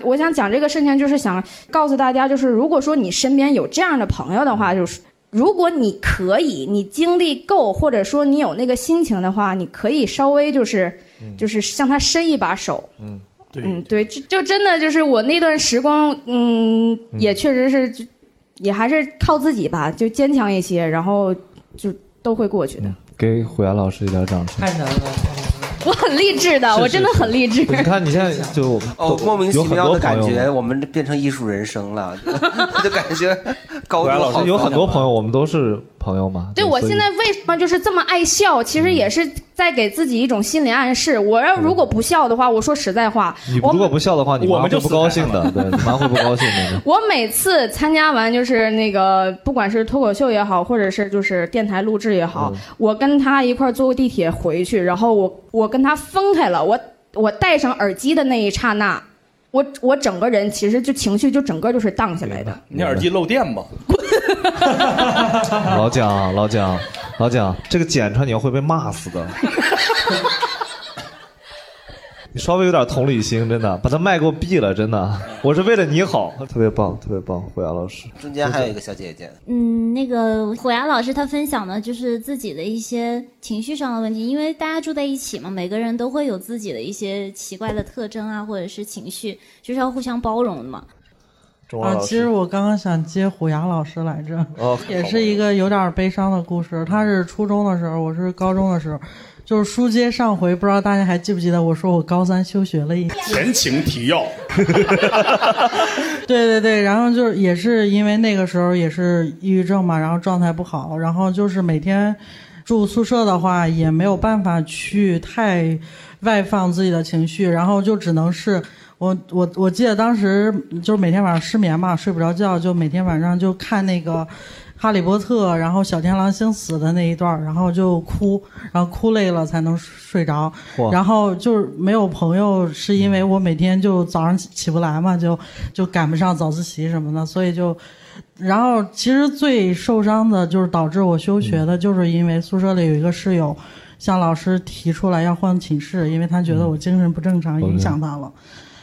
我想讲这个事情，就是想告诉大家，就是如果说你身边有这样的朋友的话，就是如果你可以，你精力够，或者说你有那个心情的话，你可以稍微就是就是向他伸一把手。嗯，对嗯，对，就就真的就是我那段时光，嗯，也确实是，也还是靠自己吧，就坚强一些，然后就都会过去的。给虎牙老师一点掌声。太难了。我很励志的，我真的很励志。你看你现在 [LAUGHS] 就哦，莫名其妙的感觉，我们变成艺术人生了，[LAUGHS] 就感觉高度好虎牙老师有很多朋友，我们都是朋友嘛。对，我现在为什么就是这么爱笑？其实也是在给自己一种心理暗示。我要如果不笑的话，我说实在话，你如果不笑的话，你妈会不高兴的，对，你妈会不高兴的。[LAUGHS] 我每次参加完就是那个，不管是脱口秀也好，或者是就是电台录制也好，我跟他一块儿坐个地铁回去，然后我我跟他分开了，我我戴上耳机的那一刹那，我我整个人其实就情绪就整个就是荡下来的。你耳机漏电吧？[LAUGHS] [LAUGHS] 老蒋，老蒋，老蒋，这个剪出来你会被骂死的。[LAUGHS] 你稍微有点同理心，真的，把他麦给我闭了，真的，我是为了你好，特别棒，特别棒，虎牙老师。中间还有一个小姐姐，嗯，那个虎牙老师他分享的就是自己的一些情绪上的问题，因为大家住在一起嘛，每个人都会有自己的一些奇怪的特征啊，或者是情绪，就是要互相包容的嘛。啊，其实我刚刚想接虎牙老师来着，哦也是一个有点悲伤的故事。他是初中的时候，我是高中的时候，就是书接上回，不知道大家还记不记得我说我高三休学了一年。前情提要，[LAUGHS] 对对对，然后就是也是因为那个时候也是抑郁症嘛，然后状态不好，然后就是每天住宿舍的话，也没有办法去太外放自己的情绪，然后就只能是我我我记得当时就是每天晚上失眠嘛，睡不着觉，就每天晚上就看那个。哈利波特，然后小天狼星死的那一段，然后就哭，然后哭累了才能睡着。然后就是没有朋友，是因为我每天就早上起不来嘛，就就赶不上早自习什么的，所以就，然后其实最受伤的就是导致我休学的，就是因为宿舍里有一个室友，向老师提出来要换寝室，因为他觉得我精神不正常，影响他了。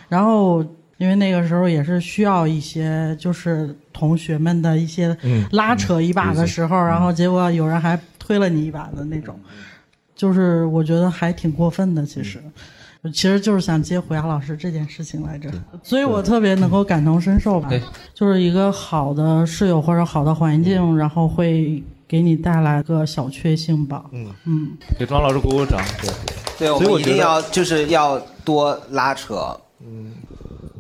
然后因为那个时候也是需要一些就是。同学们的一些拉扯一把的时候，然后结果有人还推了你一把的那种，就是我觉得还挺过分的。其实，其实就是想接虎牙老师这件事情来着，所以我特别能够感同身受吧。就是一个好的室友或者好的环境，然后会给你带来个小确幸吧。嗯嗯，给庄老师鼓鼓掌。对，对，我们一定要就是要多拉扯。嗯。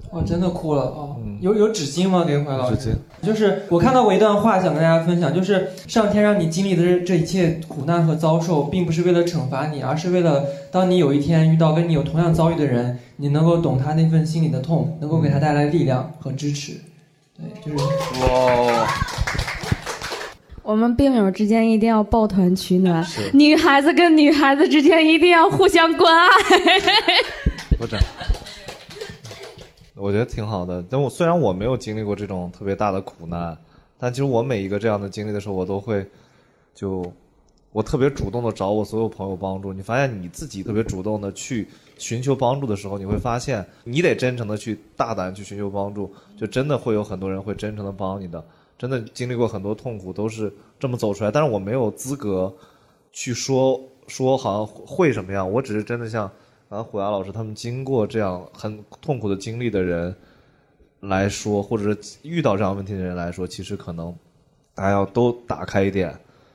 我真的哭了哦！有有纸巾吗？给怀老师。纸巾就是我看到过一段话，想跟大家分享，就是上天让你经历的这这一切苦难和遭受，并不是为了惩罚你，而是为了当你有一天遇到跟你有同样遭遇的人，你能够懂他那份心里的痛，能够给他带来力量和支持。对，就是。哇。我们病友之间一定要抱团取暖，女孩子跟女孩子之间一定要互相关爱。[LAUGHS] 不是。我觉得挺好的，但我虽然我没有经历过这种特别大的苦难，但其实我每一个这样的经历的时候，我都会，就，我特别主动的找我所有朋友帮助。你发现你自己特别主动的去寻求帮助的时候，你会发现你得真诚的去大胆去寻求帮助，就真的会有很多人会真诚的帮你的。真的经历过很多痛苦，都是这么走出来。但是我没有资格去说说好像会什么样，我只是真的像。然后虎牙老师他们经过这样很痛苦的经历的人来说，或者是遇到这样问题的人来说，其实可能大家要都打开一点。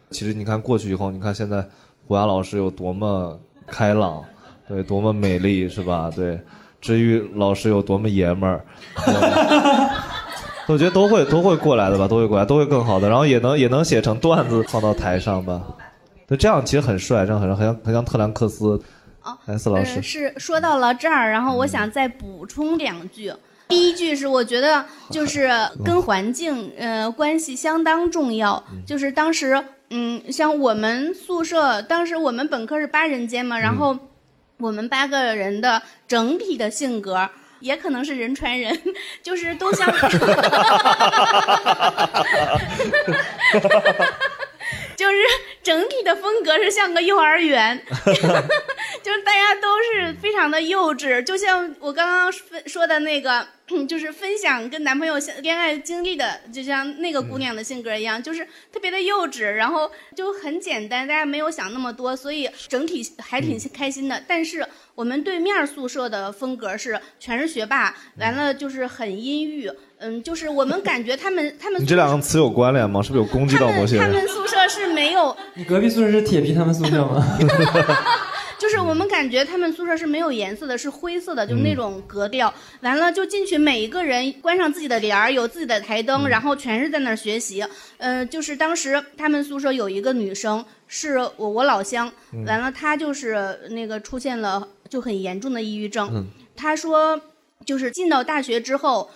其实你看过去以后，你看现在虎牙老师有多么开朗，对，多么美丽，是吧？对，至于老师有多么爷们儿，我觉得都会都会过来的吧，都会过来，都会更好的，然后也能也能写成段子放到台上吧。对，这样其实很帅，这样很很像很像特兰克斯。哦，老师是说到了这儿，然后我想再补充两句。第一句是我觉得就是跟环境呃关系相当重要，就是当时嗯像我们宿舍当时我们本科是八人间嘛，然后我们八个人的整体的性格也可能是人传人，[LAUGHS] 就是都像。[LAUGHS] 就是整体的风格是像个幼儿园，[LAUGHS] 就是大家都是非常的幼稚，就像我刚刚分说的那个，[CLEARS THROAT] 就是分享跟男朋友恋爱经历的，就像那个姑娘的性格一样，就是特别的幼稚，然后就很简单，大家没有想那么多，所以整体还挺开心的。但是我们对面宿舍的风格是全是学霸，完了就是很阴郁。嗯，就是我们感觉他们 [LAUGHS] 他们你这两个词有关联吗？是不是有攻击到某些人？他们宿舍是没有。[LAUGHS] 你隔壁宿舍是铁皮他们宿舍吗？[LAUGHS] 就是我们感觉他们宿舍是没有颜色的，是灰色的，就是那种格调。完了就进去，每一个人关上自己的帘儿，有自己的台灯，然后全是在那儿学习。嗯，就是当时他们宿舍有一个女生，是我我老乡。完了，她就是那个出现了就很严重的抑郁症。他说，就是进到大学之后。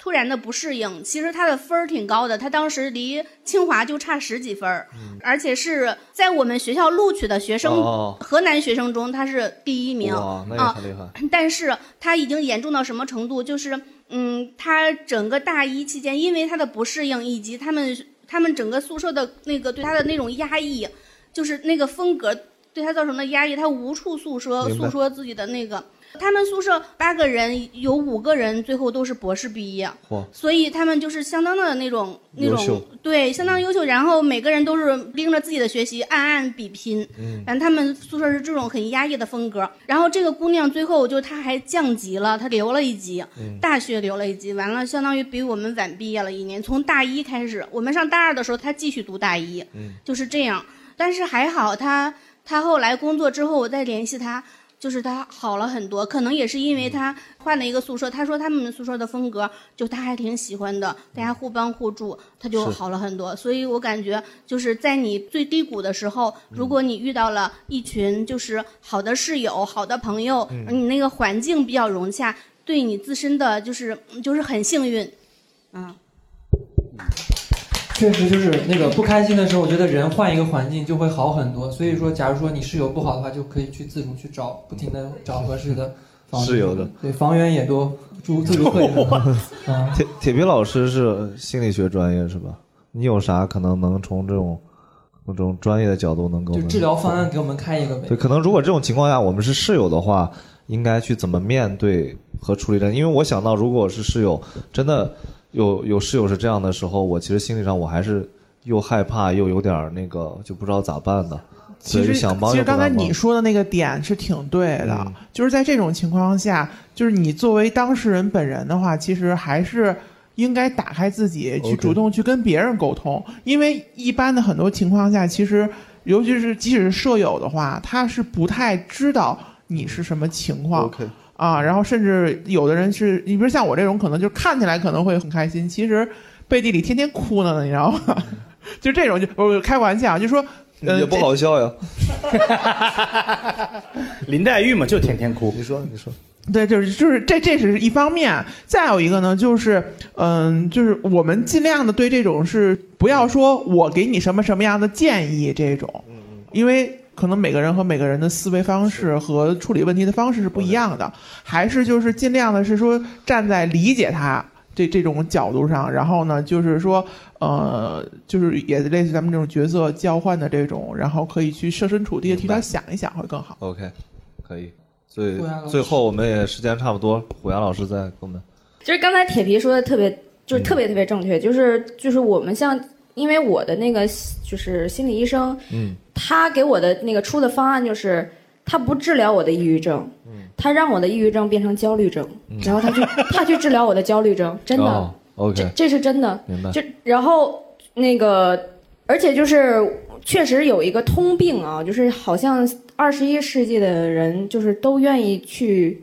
突然的不适应，其实他的分儿挺高的，他当时离清华就差十几分儿，而且是在我们学校录取的学生，河南学生中他是第一名啊，那也很厉害。[CLEARS THROAT] 但是他已经严重到什么程度？就是嗯，他整个大一期间，因为他的不适应，以及他们他们整个宿舍的那个对他的那种压抑，就是那个风格对他造成的压抑，他无处诉说诉说自己的那个。他们宿舍八个人，有五个人最后都是博士毕业，所以他们就是相当的那种那种对，相当优秀。然后每个人都是盯着自己的学习，暗暗比拼。嗯，反正他们宿舍是这种很压抑的风格。然后这个姑娘最后就她还降级了，她留了一级，大学留了一级，完了相当于比我们晚毕业了一年。从大一开始，我们上大二的时候，她继续读大一，嗯就是这样。但是还好，她她后来工作之后，我再联系他。就是他好了很多，可能也是因为他换了一个宿舍。他说他们宿舍的风格就他还挺喜欢的，大家互帮互助，他就好了很多。所以我感觉就是在你最低谷的时候，如果你遇到了一群就是好的室友、好的朋友，嗯你那个环境比较融洽，对你自身的就是就是很幸运，啊。确实就是那个不开心的时候，我觉得人换一个环境就会好很多。所以说，假如说你室友不好的话，就可以去自主去找，不停的找合适的房室友的对房源也多，住自助会 [LAUGHS] 铁铁皮老师是心理学专业是吧？你有啥可能能从这种这种专业的角度能给我们就治疗方案给我们开一个呗。对，可能如果这种情况下我们是室友的话，应该去怎么面对和处理的？因为我想到，如果是室友，真的有有室友是这样的时候，我其实心理上我还是又害怕又有点那个，就不知道咋办的。其实，想帮其实刚才你说的那个点是挺对的，嗯就是在这种情况下，就是你作为当事人本人的话，其实还是应该打开自己，去主动去跟别人沟通，因为一般的很多情况下，其实尤其是即使是舍友的话，他是不太知道你是什么情况。OK 啊，然后甚至有的人是，你比如像我这种，可能就看起来可能会很开心，其实背地里天天哭呢，你知道吗？[LAUGHS] 就这种就我开玩笑，就说呃也不好笑呀。[LAUGHS] 林黛玉嘛，就天天哭。你说，你说。对，就是就是这这是一方面，再有一个呢，就是嗯，就是我们尽量的对这种是不要说我给你什么什么样的建议这种，因为可能每个人和每个人的思维方式和处理问题的方式是不一样的，还是就是尽量的是说站在理解他这这种角度上，然后呢，就是说呃，就是也类似咱们这种角色交换的这种，然后可以去设身处地的替他想一想会更好。OK，可以。最虎牙老师最后我们也时间差不多，虎牙老师再给我们。就是刚才铁皮说的特别，就是特别特别正确，就是就是我们像，因为我的那个就是心理医生，嗯他给我的那个出的方案就是，他不治疗我的抑郁症，他让我的抑郁症变成焦虑症，然后他去 [LAUGHS] 他去治疗我的焦虑症，真的，哦，OK，这这是真的，明白。就然后那个，而且就是确实有一个通病啊，就是好像二十一世纪的人就是都愿意去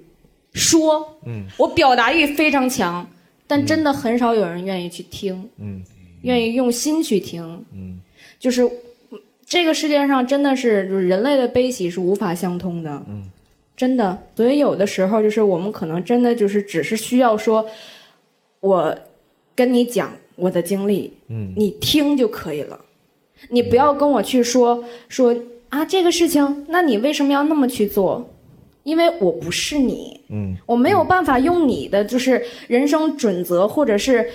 说，嗯。我表达欲非常强，但真的很少有人愿意去听，嗯。愿意用心去听。嗯，就是嗯这个世界上真的是就是人类的悲喜是无法相通的。嗯，真的。所以有的时候就是我们可能真的就是只是需要说，我跟你讲我的经历，嗯你听就可以了。你不要跟我去说说啊这个事情，那你为什么要那么去做？因为我不是你。嗯我没有办法用你的就是人生准则，或者是嗯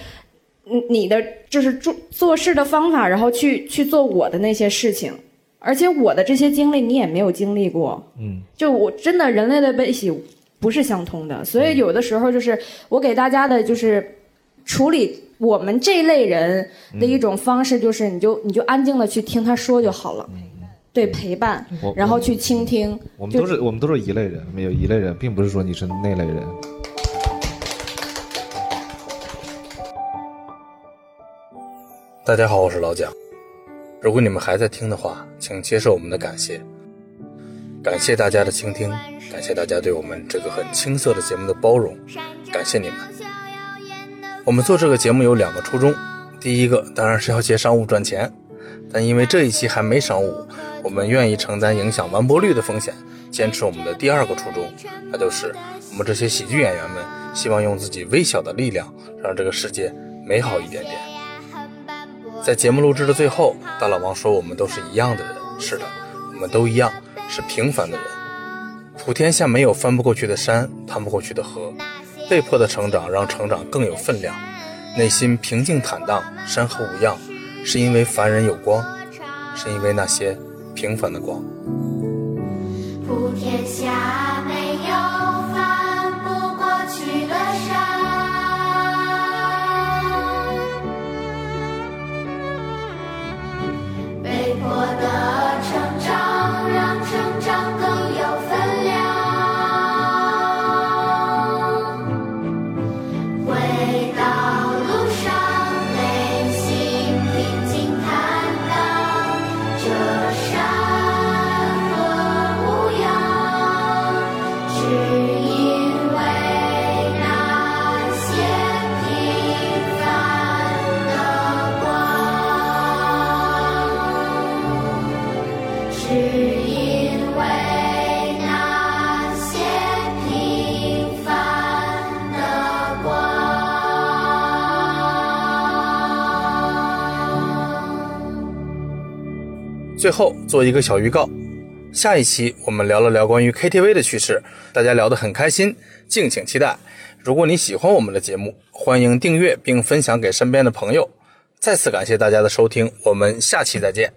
你的就是做做事的方法，然后去去做我的那些事情，而且我的这些经历你也没有经历过，嗯。就我真的人类的悲喜不是相通的，所以有的时候就是我给大家的就是处理我们这类人的一种方式，就是你就你就安静的去听他说就好了，对陪伴，然后去倾听，我们都是我们都是一类人，没有一类人，并不是说你是那类人。大家好，我是老蒋。如果你们还在听的话，请接受我们的感谢。感谢大家的倾听，感谢大家对我们这个很青涩的节目的包容，感谢你们。我们做这个节目有两个初衷，第一个当然是要接商务赚钱，但因为这一期还没商务，我们愿意承担影响完播率的风险，坚持我们的第二个初衷，那就是我们这些喜剧演员们希望用自己微小的力量，让这个世界美好一点点。在节目录制的最后，大老王说：“我们都是一样的人。”是的，我们都一样，是平凡的人。普天下没有翻不过去的山，趟不过去的河。被迫的成长让成长更有分量。内心平静坦荡，山河无恙，是因为凡人有光，是因为那些平凡的光。普天下被最后做一个小预告，下一期我们聊了聊关于 KTV 的趣事，大家聊得很开心，敬请期待。如果你喜欢我们的节目，欢迎订阅并分享给身边的朋友。再次感谢大家的收听，我们下期再见。